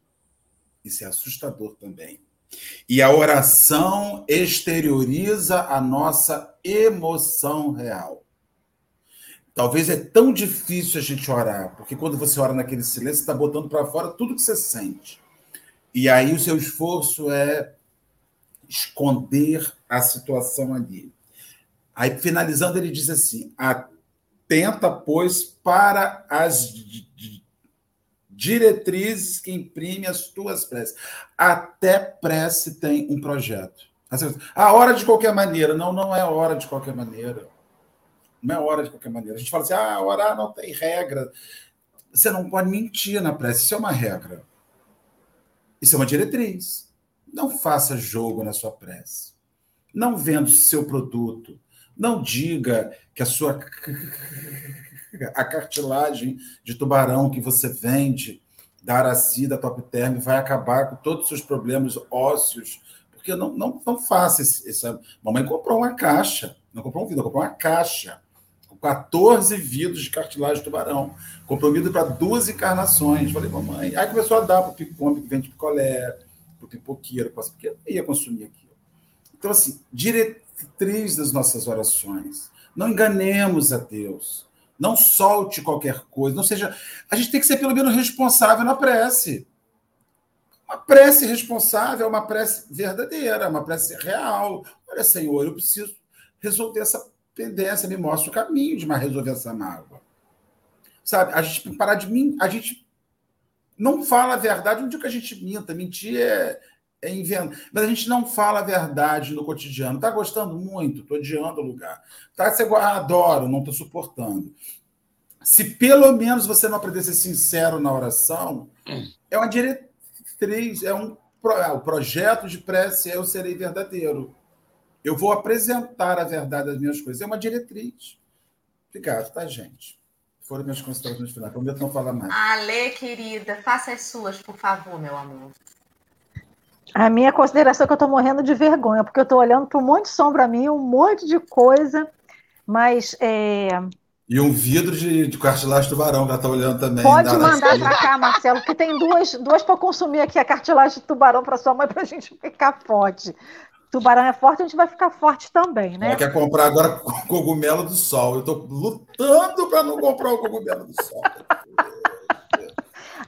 Isso é assustador também e a oração exterioriza a nossa emoção real. Talvez é tão difícil a gente orar, porque quando você ora naquele silêncio, você está botando para fora tudo que você sente. E aí o seu esforço é esconder a situação ali. Aí, finalizando, ele diz assim: atenta, pois, para as diretrizes que imprime as tuas preces. Até prece tem um projeto. A hora de qualquer maneira. Não, não é hora de qualquer maneira. Não é hora de qualquer maneira. A gente fala assim, ah, orar não tem regra. Você não pode mentir na prece. Isso é uma regra. Isso é uma diretriz. Não faça jogo na sua prece. Não venda o seu produto. Não diga que a sua a cartilagem de tubarão que você vende da Araci, da Top Term, vai acabar com todos os seus problemas ósseos, porque não, não, não faça esse, esse... Mamãe comprou uma caixa, não comprou um vidro, comprou uma caixa, com 14 vidros de cartilagem de tubarão, comprou vidro para duas encarnações. Falei, mamãe. Aí começou a dar para o picombe que vende picolé, para o pipoqueiro, porque eu ia consumir aquilo. Então, assim, diretriz das nossas orações. Não enganemos a Deus. Não solte qualquer coisa. Não seja. A gente tem que ser pelo menos responsável na prece. Uma prece responsável é uma prece verdadeira, uma prece real. Olha, Senhor, eu preciso resolver essa pendência, me mostra o caminho de resolver essa mágoa. Sabe? A gente tem que parar de mim. A gente não fala a verdade, não digo que a gente minta. Mentir é, é invento. Mas a gente não fala a verdade no cotidiano. Tá gostando muito? Tô odiando o lugar. Tá, você adoro, não tô suportando. Se pelo menos você não aprender a ser sincero na oração, é uma diretriz, é um é, o projeto de prece é eu serei verdadeiro. Eu vou apresentar a verdade das minhas coisas. É uma diretriz. Obrigado, tá, gente? Foram minhas considerações finais. Prometo não falar mais. Ale, querida, faça as suas, por favor, meu amor. A minha consideração é que eu estou morrendo de vergonha, porque eu estou olhando para um monte de som para mim, um monte de coisa. Mas é, e um vidro de, de cartilagem de tubarão, que ela está olhando também. Pode mandar para cá, Marcelo, que tem duas, duas para consumir aqui a cartilagem de tubarão para sua mãe, para a gente ficar forte. Tubarão é forte, a gente vai ficar forte também, né? Ela quer comprar agora cogumelo do sol. Eu estou lutando para não comprar o cogumelo do sol.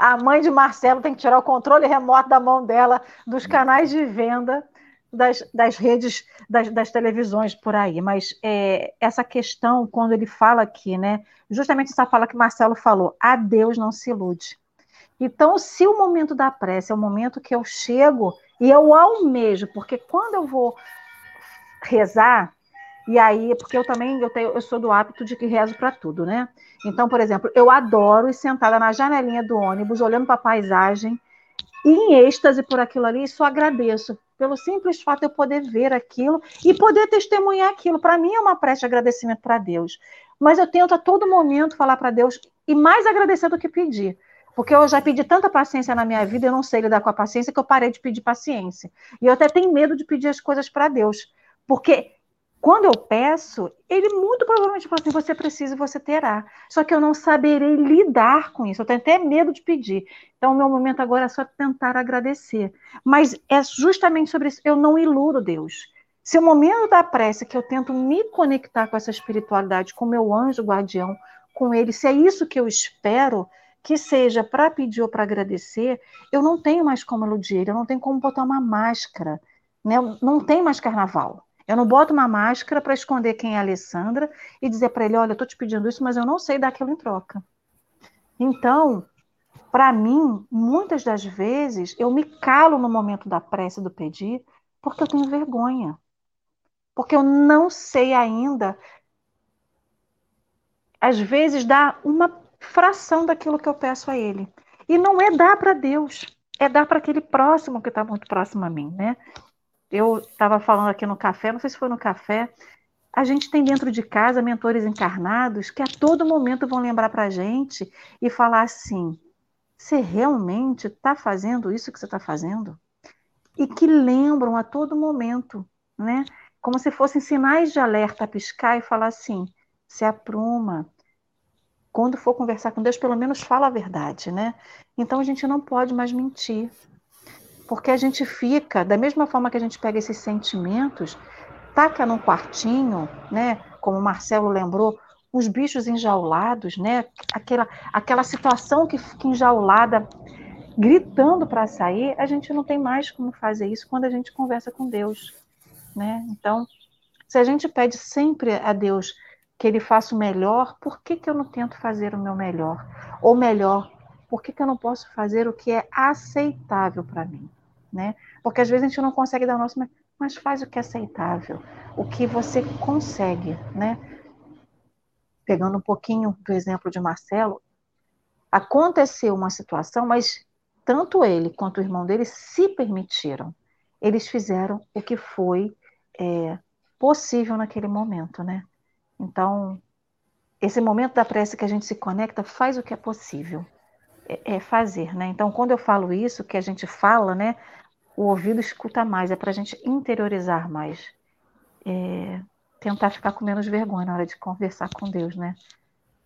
A mãe de Marcelo tem que tirar o controle remoto da mão dela dos canais de venda das, das redes, das, das, televisões por aí, mas é, essa questão, quando ele fala aqui, né, justamente essa fala que Marcelo falou, a Deus não se ilude. Então, se o momento da prece é o momento que eu chego e eu almejo, porque quando eu vou rezar, e aí, porque eu também eu, tenho, eu sou do hábito de que rezo para tudo, né? Então, por exemplo, eu adoro ir sentada na janelinha do ônibus, olhando para a paisagem, e em êxtase por aquilo ali, só agradeço pelo simples fato de eu poder ver aquilo e poder testemunhar aquilo. Para mim é uma prece de agradecimento para Deus. Mas eu tento a todo momento falar para Deus e mais agradecer do que pedir. Porque eu já pedi tanta paciência na minha vida, eu não sei lidar com a paciência, que eu parei de pedir paciência. E eu até tenho medo de pedir as coisas para Deus. Porque quando eu peço, ele muito provavelmente fala assim: você precisa você terá. Só que eu não saberei lidar com isso. Eu tenho até medo de pedir. Então, o meu momento agora é só tentar agradecer. Mas é justamente sobre isso. Eu não iludo Deus. Se o momento da prece que eu tento me conectar com essa espiritualidade, com meu anjo guardião, com ele, se é isso que eu espero, que seja para pedir ou para agradecer, eu não tenho mais como iludir ele, eu não tenho como botar uma máscara. Né? Não tem mais carnaval. Eu não boto uma máscara para esconder quem é a Alessandra e dizer para ele: olha, eu estou te pedindo isso, mas eu não sei dar aquilo em troca. Então, para mim, muitas das vezes, eu me calo no momento da prece do pedir porque eu tenho vergonha. Porque eu não sei ainda, às vezes, dar uma fração daquilo que eu peço a ele. E não é dar para Deus, é dar para aquele próximo que está muito próximo a mim, né? Eu estava falando aqui no café, não sei se foi no café, a gente tem dentro de casa mentores encarnados que a todo momento vão lembrar para a gente e falar assim: você realmente está fazendo isso que você está fazendo? E que lembram a todo momento, né? Como se fossem sinais de alerta a piscar e falar assim: se apruma. Quando for conversar com Deus, pelo menos fala a verdade, né? Então a gente não pode mais mentir porque a gente fica, da mesma forma que a gente pega esses sentimentos, taca num quartinho, né? Como o Marcelo lembrou, os bichos enjaulados, né? Aquela, aquela situação que fica enjaulada, gritando para sair, a gente não tem mais como fazer isso quando a gente conversa com Deus, né? Então, se a gente pede sempre a Deus que Ele faça o melhor, por que, que eu não tento fazer o meu melhor? Ou melhor, por que, que eu não posso fazer o que é aceitável para mim? Né? Porque às vezes a gente não consegue dar o nosso, mas faz o que é aceitável, o que você consegue, né? Pegando um pouquinho do exemplo de Marcelo, aconteceu uma situação, mas tanto ele quanto o irmão dele se permitiram. Eles fizeram o que foi é, possível naquele momento, né? Então, esse momento da prece que a gente se conecta faz o que é possível. É, é fazer, né? Então, quando eu falo isso, que a gente fala, né? O ouvido escuta mais, é para a gente interiorizar mais. É, tentar ficar com menos vergonha na hora de conversar com Deus, né?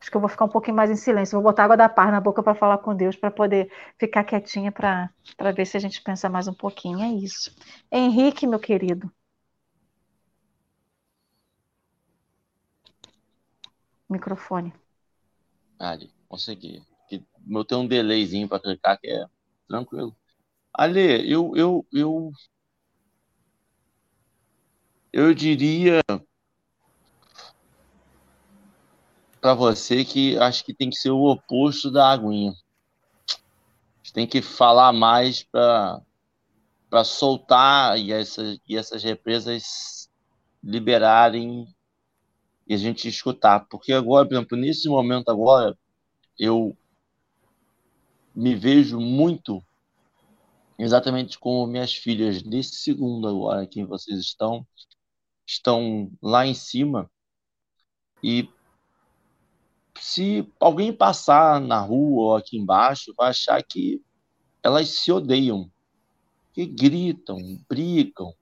Acho que eu vou ficar um pouquinho mais em silêncio, vou botar água da paz na boca para falar com Deus, para poder ficar quietinha para ver se a gente pensa mais um pouquinho. É isso. Henrique, meu querido. Microfone. Ali, consegui. Eu tenho um delayzinho para clicar que é tranquilo. Ale, eu, eu, eu, eu diria para você que acho que tem que ser o oposto da aguinha. Tem que falar mais para soltar e, essa, e essas represas liberarem e a gente escutar. Porque agora, por exemplo, nesse momento agora, eu me vejo muito exatamente como minhas filhas, nesse segundo agora que vocês estão, estão lá em cima e se alguém passar na rua ou aqui embaixo, vai achar que elas se odeiam, que gritam, brigam,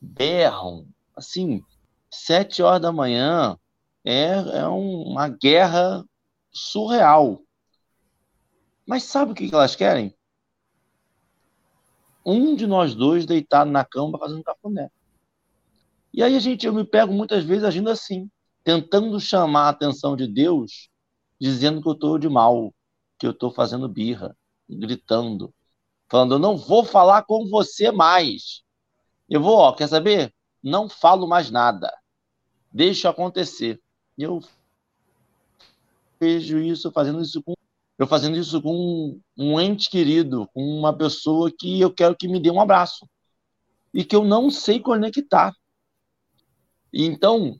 berram, assim, sete horas da manhã, É, é um, uma guerra surreal. Mas sabe o que elas querem? Um de nós dois deitado na cama fazendo cafuné. E aí a gente, eu me pego muitas vezes agindo assim, tentando chamar a atenção de Deus, dizendo que eu estou de mal, que eu estou fazendo birra, gritando, falando, eu não vou falar com você mais. Eu vou, ó, quer saber? Não falo mais nada. Deixa acontecer. Eu vejo isso, fazendo isso com eu fazendo isso com um, ente querido, com uma pessoa que eu quero que me dê um abraço e que eu não sei conectar. Então,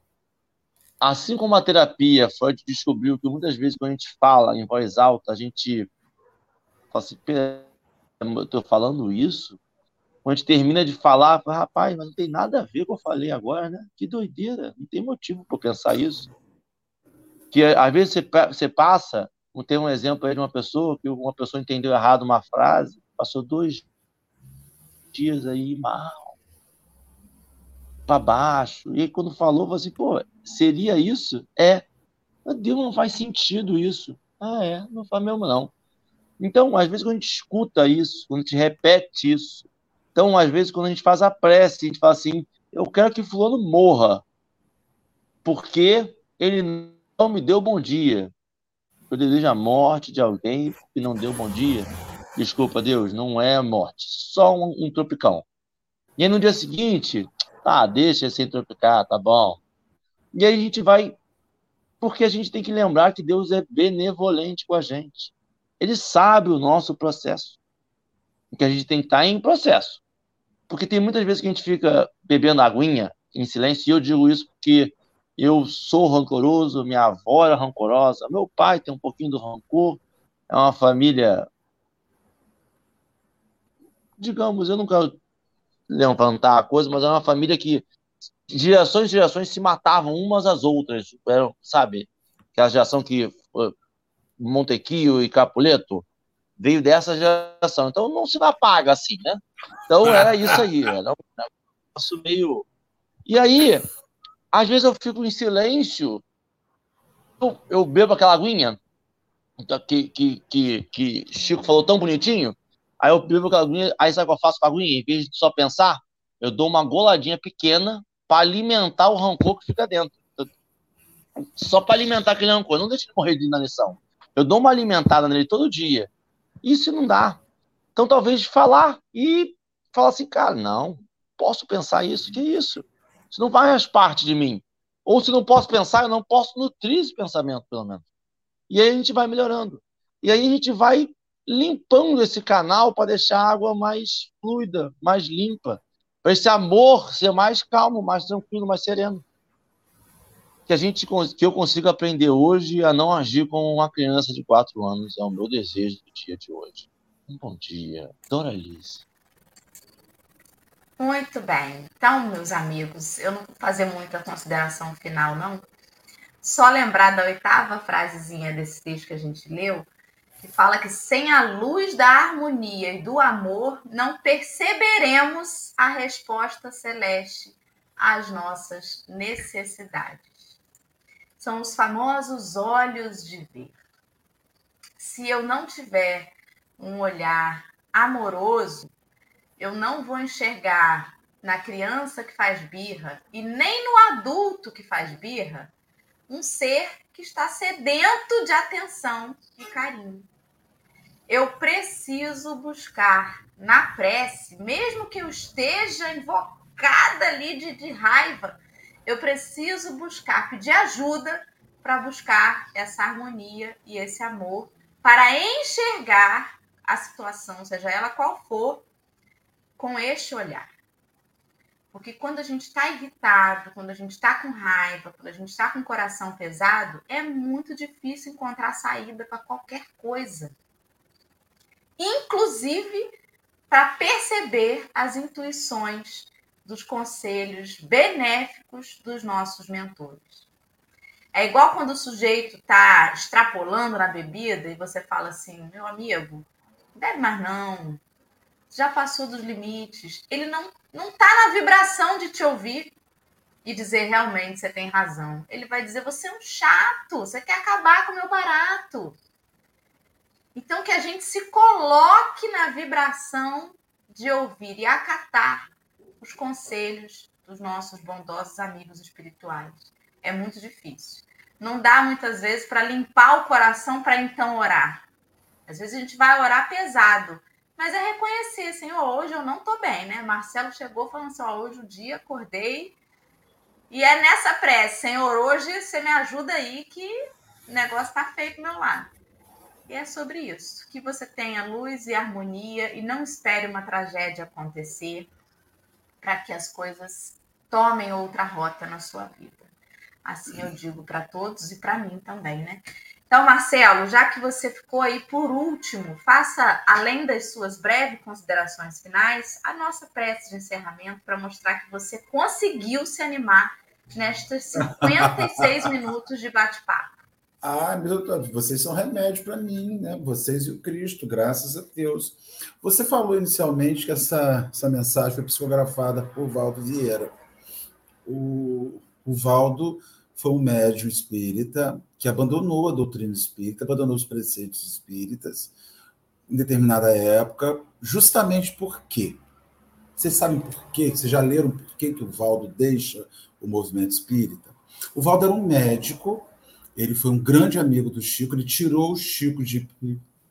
assim como a terapia, Freud descobriu que muitas vezes quando a gente fala em voz alta, a gente fala assim, eu estou falando isso? Quando a gente termina de falar, fala, rapaz, mas não tem nada a ver com o que eu falei agora, né? Que doideira, não tem motivo para pensar isso. Que às vezes você, você passa, tem um exemplo aí de uma pessoa que uma pessoa entendeu errado uma frase, passou dois dias aí mal, para baixo, e quando falou, falou assim, pô, seria isso? É. Meu Deus, não faz sentido isso. Ah, é, não faz mesmo não. Então, às vezes, quando a gente escuta isso, quando a gente repete isso, então, às vezes, quando a gente faz a prece, a gente fala assim: eu quero que Fulano morra, porque ele não me deu bom dia. Eu desejo a morte de alguém que não deu bom dia. Desculpa, Deus, não é morte, só um, um tropicão. E aí, no dia seguinte, ah, deixa sem tropicar, tá bom. E aí a gente vai. Porque a gente tem que lembrar que Deus é benevolente com a gente. Ele sabe o nosso processo. Que a gente tem que estar em processo. Porque tem muitas vezes que a gente fica bebendo aguinha em silêncio, e eu digo isso porque eu sou rancoroso, minha avó era rancorosa, meu pai tem um pouquinho do rancor, é uma família. Digamos, eu não quero levantar a coisa, mas é uma família que gerações e gerações se matavam umas às outras, eram, sabe? Aquela geração que Montequio e Capuleto, veio dessa geração. Então não se apaga assim, né? Então era isso aí, era um negócio meio. E aí, às vezes eu fico em silêncio, eu, eu bebo aquela aguinha que, que, que, que Chico falou tão bonitinho, aí eu bebo aquela aguinha, aí sabe o que eu faço com a aguinha? Em vez de só pensar, eu dou uma goladinha pequena para alimentar o rancor que fica dentro. Só para alimentar aquele rancor, não deixa ele morrer de inanição. Eu dou uma alimentada nele todo dia. Isso não dá. Então, talvez falar e falar assim, cara, não, posso pensar isso, que isso? Isso não faz parte de mim. Ou se não posso pensar, eu não posso nutrir esse pensamento, pelo menos. E aí a gente vai melhorando. E aí a gente vai limpando esse canal para deixar a água mais fluida, mais limpa. Para esse amor ser mais calmo, mais tranquilo, mais sereno que a gente que eu consiga aprender hoje a não agir como uma criança de quatro anos é o meu desejo do dia de hoje. Um bom dia, Dora Liz. Muito bem. Então, meus amigos, eu não vou fazer muita consideração final, não. Só lembrar da oitava frasezinha desse texto que a gente leu, que fala que sem a luz da harmonia e do amor, não perceberemos a resposta celeste às nossas necessidades são os famosos olhos de ver. Se eu não tiver um olhar amoroso, eu não vou enxergar na criança que faz birra e nem no adulto que faz birra um ser que está sedento de atenção e carinho. Eu preciso buscar na prece, mesmo que eu esteja invocada ali de, de raiva, eu preciso buscar, pedir ajuda para buscar essa harmonia e esse amor, para enxergar a situação, seja ela qual for, com este olhar. Porque quando a gente está irritado, quando a gente está com raiva, quando a gente está com o coração pesado, é muito difícil encontrar saída para qualquer coisa. Inclusive para perceber as intuições dos conselhos benéficos dos nossos mentores. É igual quando o sujeito está extrapolando na bebida e você fala assim, meu amigo, não bebe mais não, já passou dos limites. Ele não não está na vibração de te ouvir. e dizer realmente você tem razão. Ele vai dizer você é um chato, você quer acabar com o meu barato. Então que a gente se coloque na vibração de ouvir e acatar os conselhos dos nossos bondosos amigos espirituais. É muito difícil. Não dá muitas vezes para limpar o coração para então orar. Às vezes a gente vai orar pesado, mas é reconhecer, Senhor, hoje eu não estou bem, né? Marcelo chegou falando assim: ó, hoje o dia acordei. E é nessa prece, Senhor, hoje você me ajuda aí que o negócio está feio pro meu lado. E é sobre isso. Que você tenha luz e harmonia e não espere uma tragédia acontecer para que as coisas tomem outra rota na sua vida. Assim eu digo para todos e para mim também, né? Então, Marcelo, já que você ficou aí por último, faça, além das suas breves considerações finais, a nossa prece de encerramento para mostrar que você conseguiu se animar nestes 56 *laughs* minutos de bate-papo. Ah, meu Deus, vocês são remédio para mim, né? Vocês e o Cristo, graças a Deus. Você falou inicialmente que essa, essa mensagem foi psicografada por Valdo Vieira. O, o Valdo foi um médium espírita que abandonou a doutrina espírita, abandonou os preceitos espíritas em determinada época, justamente por quê? Vocês sabem por quê? Vocês já leram por quê que o Valdo deixa o movimento espírita? O Valdo era um médico ele foi um grande amigo do Chico, ele tirou o Chico de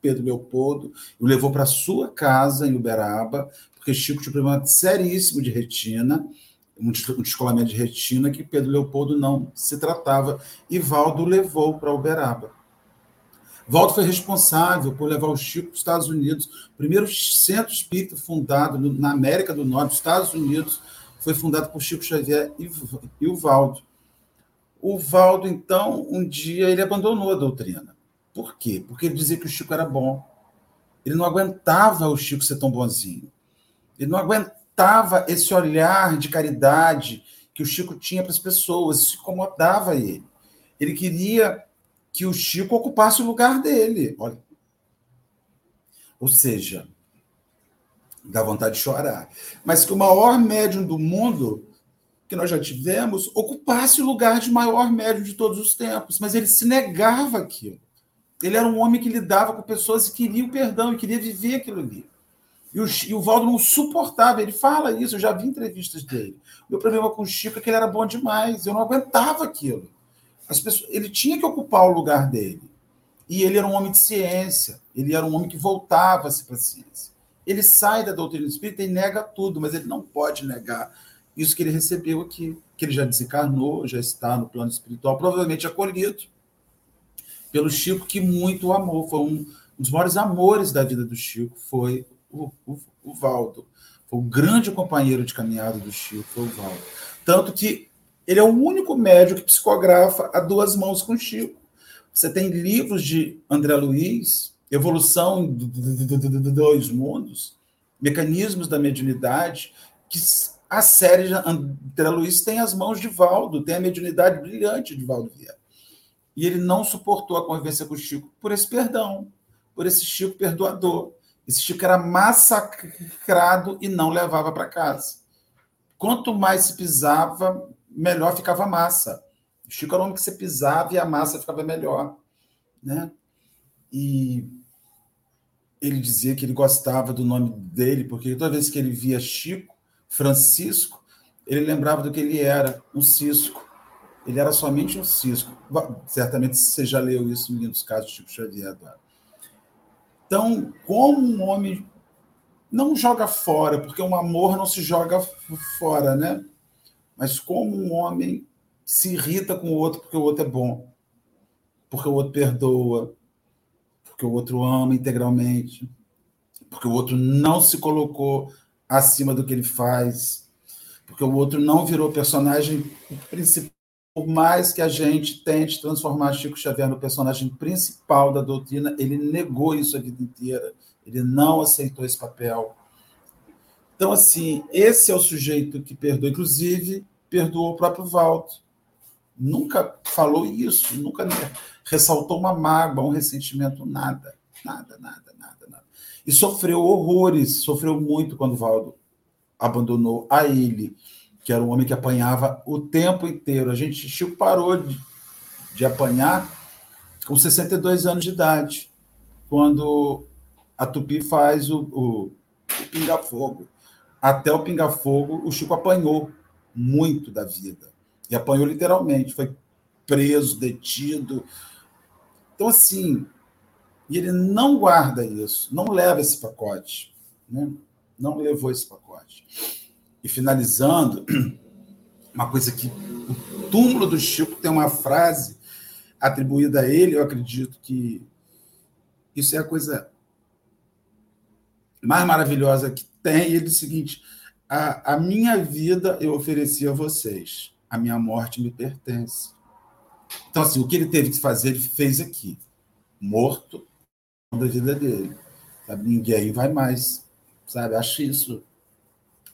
Pedro Leopoldo e o levou para sua casa em Uberaba, porque Chico tinha um problema seríssimo de retina, um descolamento de retina que Pedro Leopoldo não se tratava, e Valdo levou para Uberaba. Valdo foi responsável por levar o Chico para os Estados Unidos. O primeiro centro espírita fundado na América do Norte, Estados Unidos, foi fundado por Chico Xavier e o Valdo. O Valdo, então, um dia ele abandonou a doutrina. Por quê? Porque ele dizia que o Chico era bom. Ele não aguentava o Chico ser tão bonzinho. Ele não aguentava esse olhar de caridade que o Chico tinha para as pessoas. Isso incomodava ele. Ele queria que o Chico ocupasse o lugar dele. Olha. Ou seja, dá vontade de chorar. Mas que o maior médium do mundo que nós já tivemos ocupasse o lugar de maior médium de todos os tempos, mas ele se negava aquilo. Ele era um homem que lidava com pessoas e queria o perdão, e queria viver aquilo ali. E o, e o Valdo não suportava, ele fala isso, eu já vi entrevistas dele. Meu problema com o Chico é que ele era bom demais, eu não aguentava aquilo. As pessoas, ele tinha que ocupar o lugar dele. E ele era um homem de ciência, ele era um homem que voltava-se para a ciência. Ele sai da doutrina espírita e nega tudo, mas ele não pode negar isso que ele recebeu aqui, que ele já desencarnou, já está no plano espiritual, provavelmente acolhido pelo Chico, que muito amou. Foi um, um dos maiores amores da vida do Chico, foi o, o, o Valdo. Foi o grande companheiro de caminhada do Chico, foi o Valdo. Tanto que ele é o único médico que psicografa a duas mãos com o Chico. Você tem livros de André Luiz, Evolução de Dois Mundos, Mecanismos da Mediunidade, que a série André Luiz tem as mãos de Valdo, tem a mediunidade brilhante de Valdo Vieira. E ele não suportou a convivência com o Chico por esse perdão, por esse Chico perdoador. Esse Chico era massacrado e não levava para casa. Quanto mais se pisava, melhor ficava a massa. O Chico era o homem que você pisava e a massa ficava melhor. Né? E ele dizia que ele gostava do nome dele, porque toda vez que ele via Chico, Francisco, ele lembrava do que ele era, um cisco. Ele era somente um cisco. Certamente você já leu isso em lindos casos de Chico Xavier. Eduardo. Então, como um homem não joga fora, porque um amor não se joga fora, né? Mas como um homem se irrita com o outro porque o outro é bom, porque o outro perdoa, porque o outro ama integralmente, porque o outro não se colocou acima do que ele faz, porque o outro não virou personagem principal. Por mais que a gente tente transformar Chico Xavier no personagem principal da doutrina, ele negou isso a vida inteira. Ele não aceitou esse papel. Então, assim, esse é o sujeito que perdoa. Inclusive, perdoou o próprio Valdo. Nunca falou isso, nunca ressaltou uma mágoa, um ressentimento, nada, nada, nada e sofreu horrores, sofreu muito quando Valdo abandonou a ele, que era um homem que apanhava o tempo inteiro. A gente, Chico parou de, de apanhar com 62 anos de idade, quando a Tupi faz o, o, o pinga-fogo. Até o pinga-fogo, o Chico apanhou muito da vida. E apanhou literalmente. Foi preso, detido. Então, assim, e ele não guarda isso, não leva esse pacote. Né? Não levou esse pacote. E finalizando, *clears throat* uma coisa que o túmulo do Chico tem uma frase atribuída a ele, eu acredito que isso é a coisa mais maravilhosa que tem. Ele diz o seguinte: a, a minha vida eu ofereci a vocês, a minha morte me pertence. Então, assim, o que ele teve que fazer, ele fez aqui, morto da vida dele. Sabe? Ninguém vai mais. Sabe? Acho isso.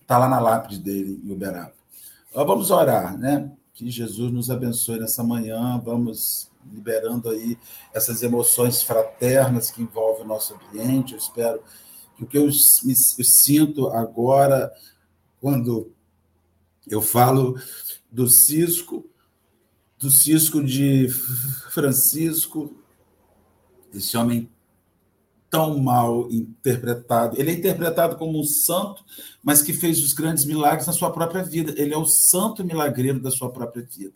Está lá na lápide dele em Uberaba. Vamos orar, né? Que Jesus nos abençoe nessa manhã. Vamos liberando aí essas emoções fraternas que envolvem o nosso ambiente. Eu espero que o que eu, me, eu sinto agora, quando eu falo do Cisco, do Cisco de Francisco, esse homem tão mal interpretado. Ele é interpretado como um santo, mas que fez os grandes milagres na sua própria vida. Ele é o santo milagreiro da sua própria vida.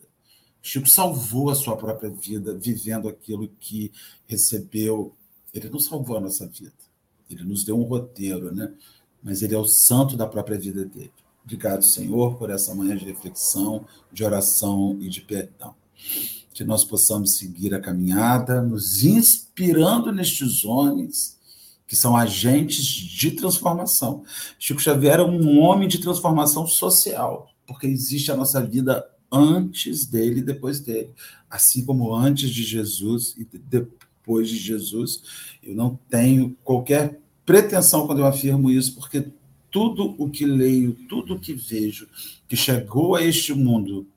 Chico salvou a sua própria vida vivendo aquilo que recebeu. Ele não salvou a nossa vida. Ele nos deu um roteiro, né? Mas ele é o santo da própria vida dele. Obrigado, Senhor, por essa manhã de reflexão, de oração e de perdão que nós possamos seguir a caminhada, nos inspirando nestes homens que são agentes de transformação. Chico Xavier era um homem de transformação social, porque existe a nossa vida antes dele e depois dele. Assim como antes de Jesus e depois de Jesus, eu não tenho qualquer pretensão quando eu afirmo isso, porque tudo o que leio, tudo o que vejo que chegou a este mundo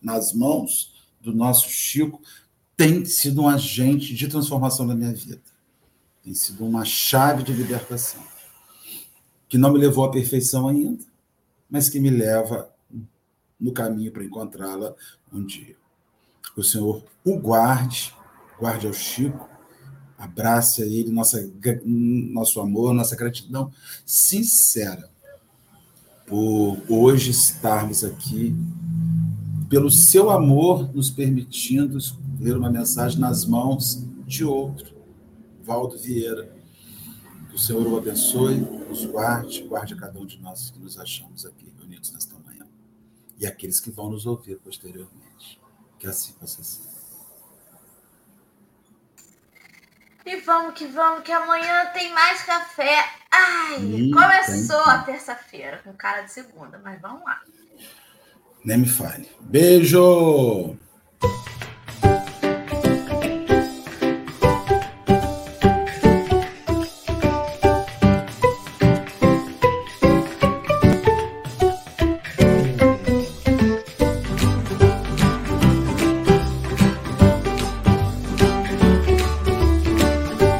nas mãos do nosso Chico tem sido um agente de transformação da minha vida. Tem sido uma chave de libertação. Que não me levou à perfeição ainda, mas que me leva no caminho para encontrá-la um dia. Que o Senhor o guarde, guarde ao Chico, abrace a ele, nossa, nosso amor, nossa gratidão sincera por hoje estarmos aqui pelo seu amor, nos permitindo ler uma mensagem nas mãos de outro, Valdo Vieira. Que o Senhor o abençoe, nos guarde, guarde a cada um de nós que nos achamos aqui reunidos nesta manhã. E aqueles que vão nos ouvir posteriormente. Que assim possa ser. E vamos que vamos, que amanhã tem mais café. Ai, Ih, começou a terça-feira com cara de segunda, mas vamos lá. Nem me fale. Beijo!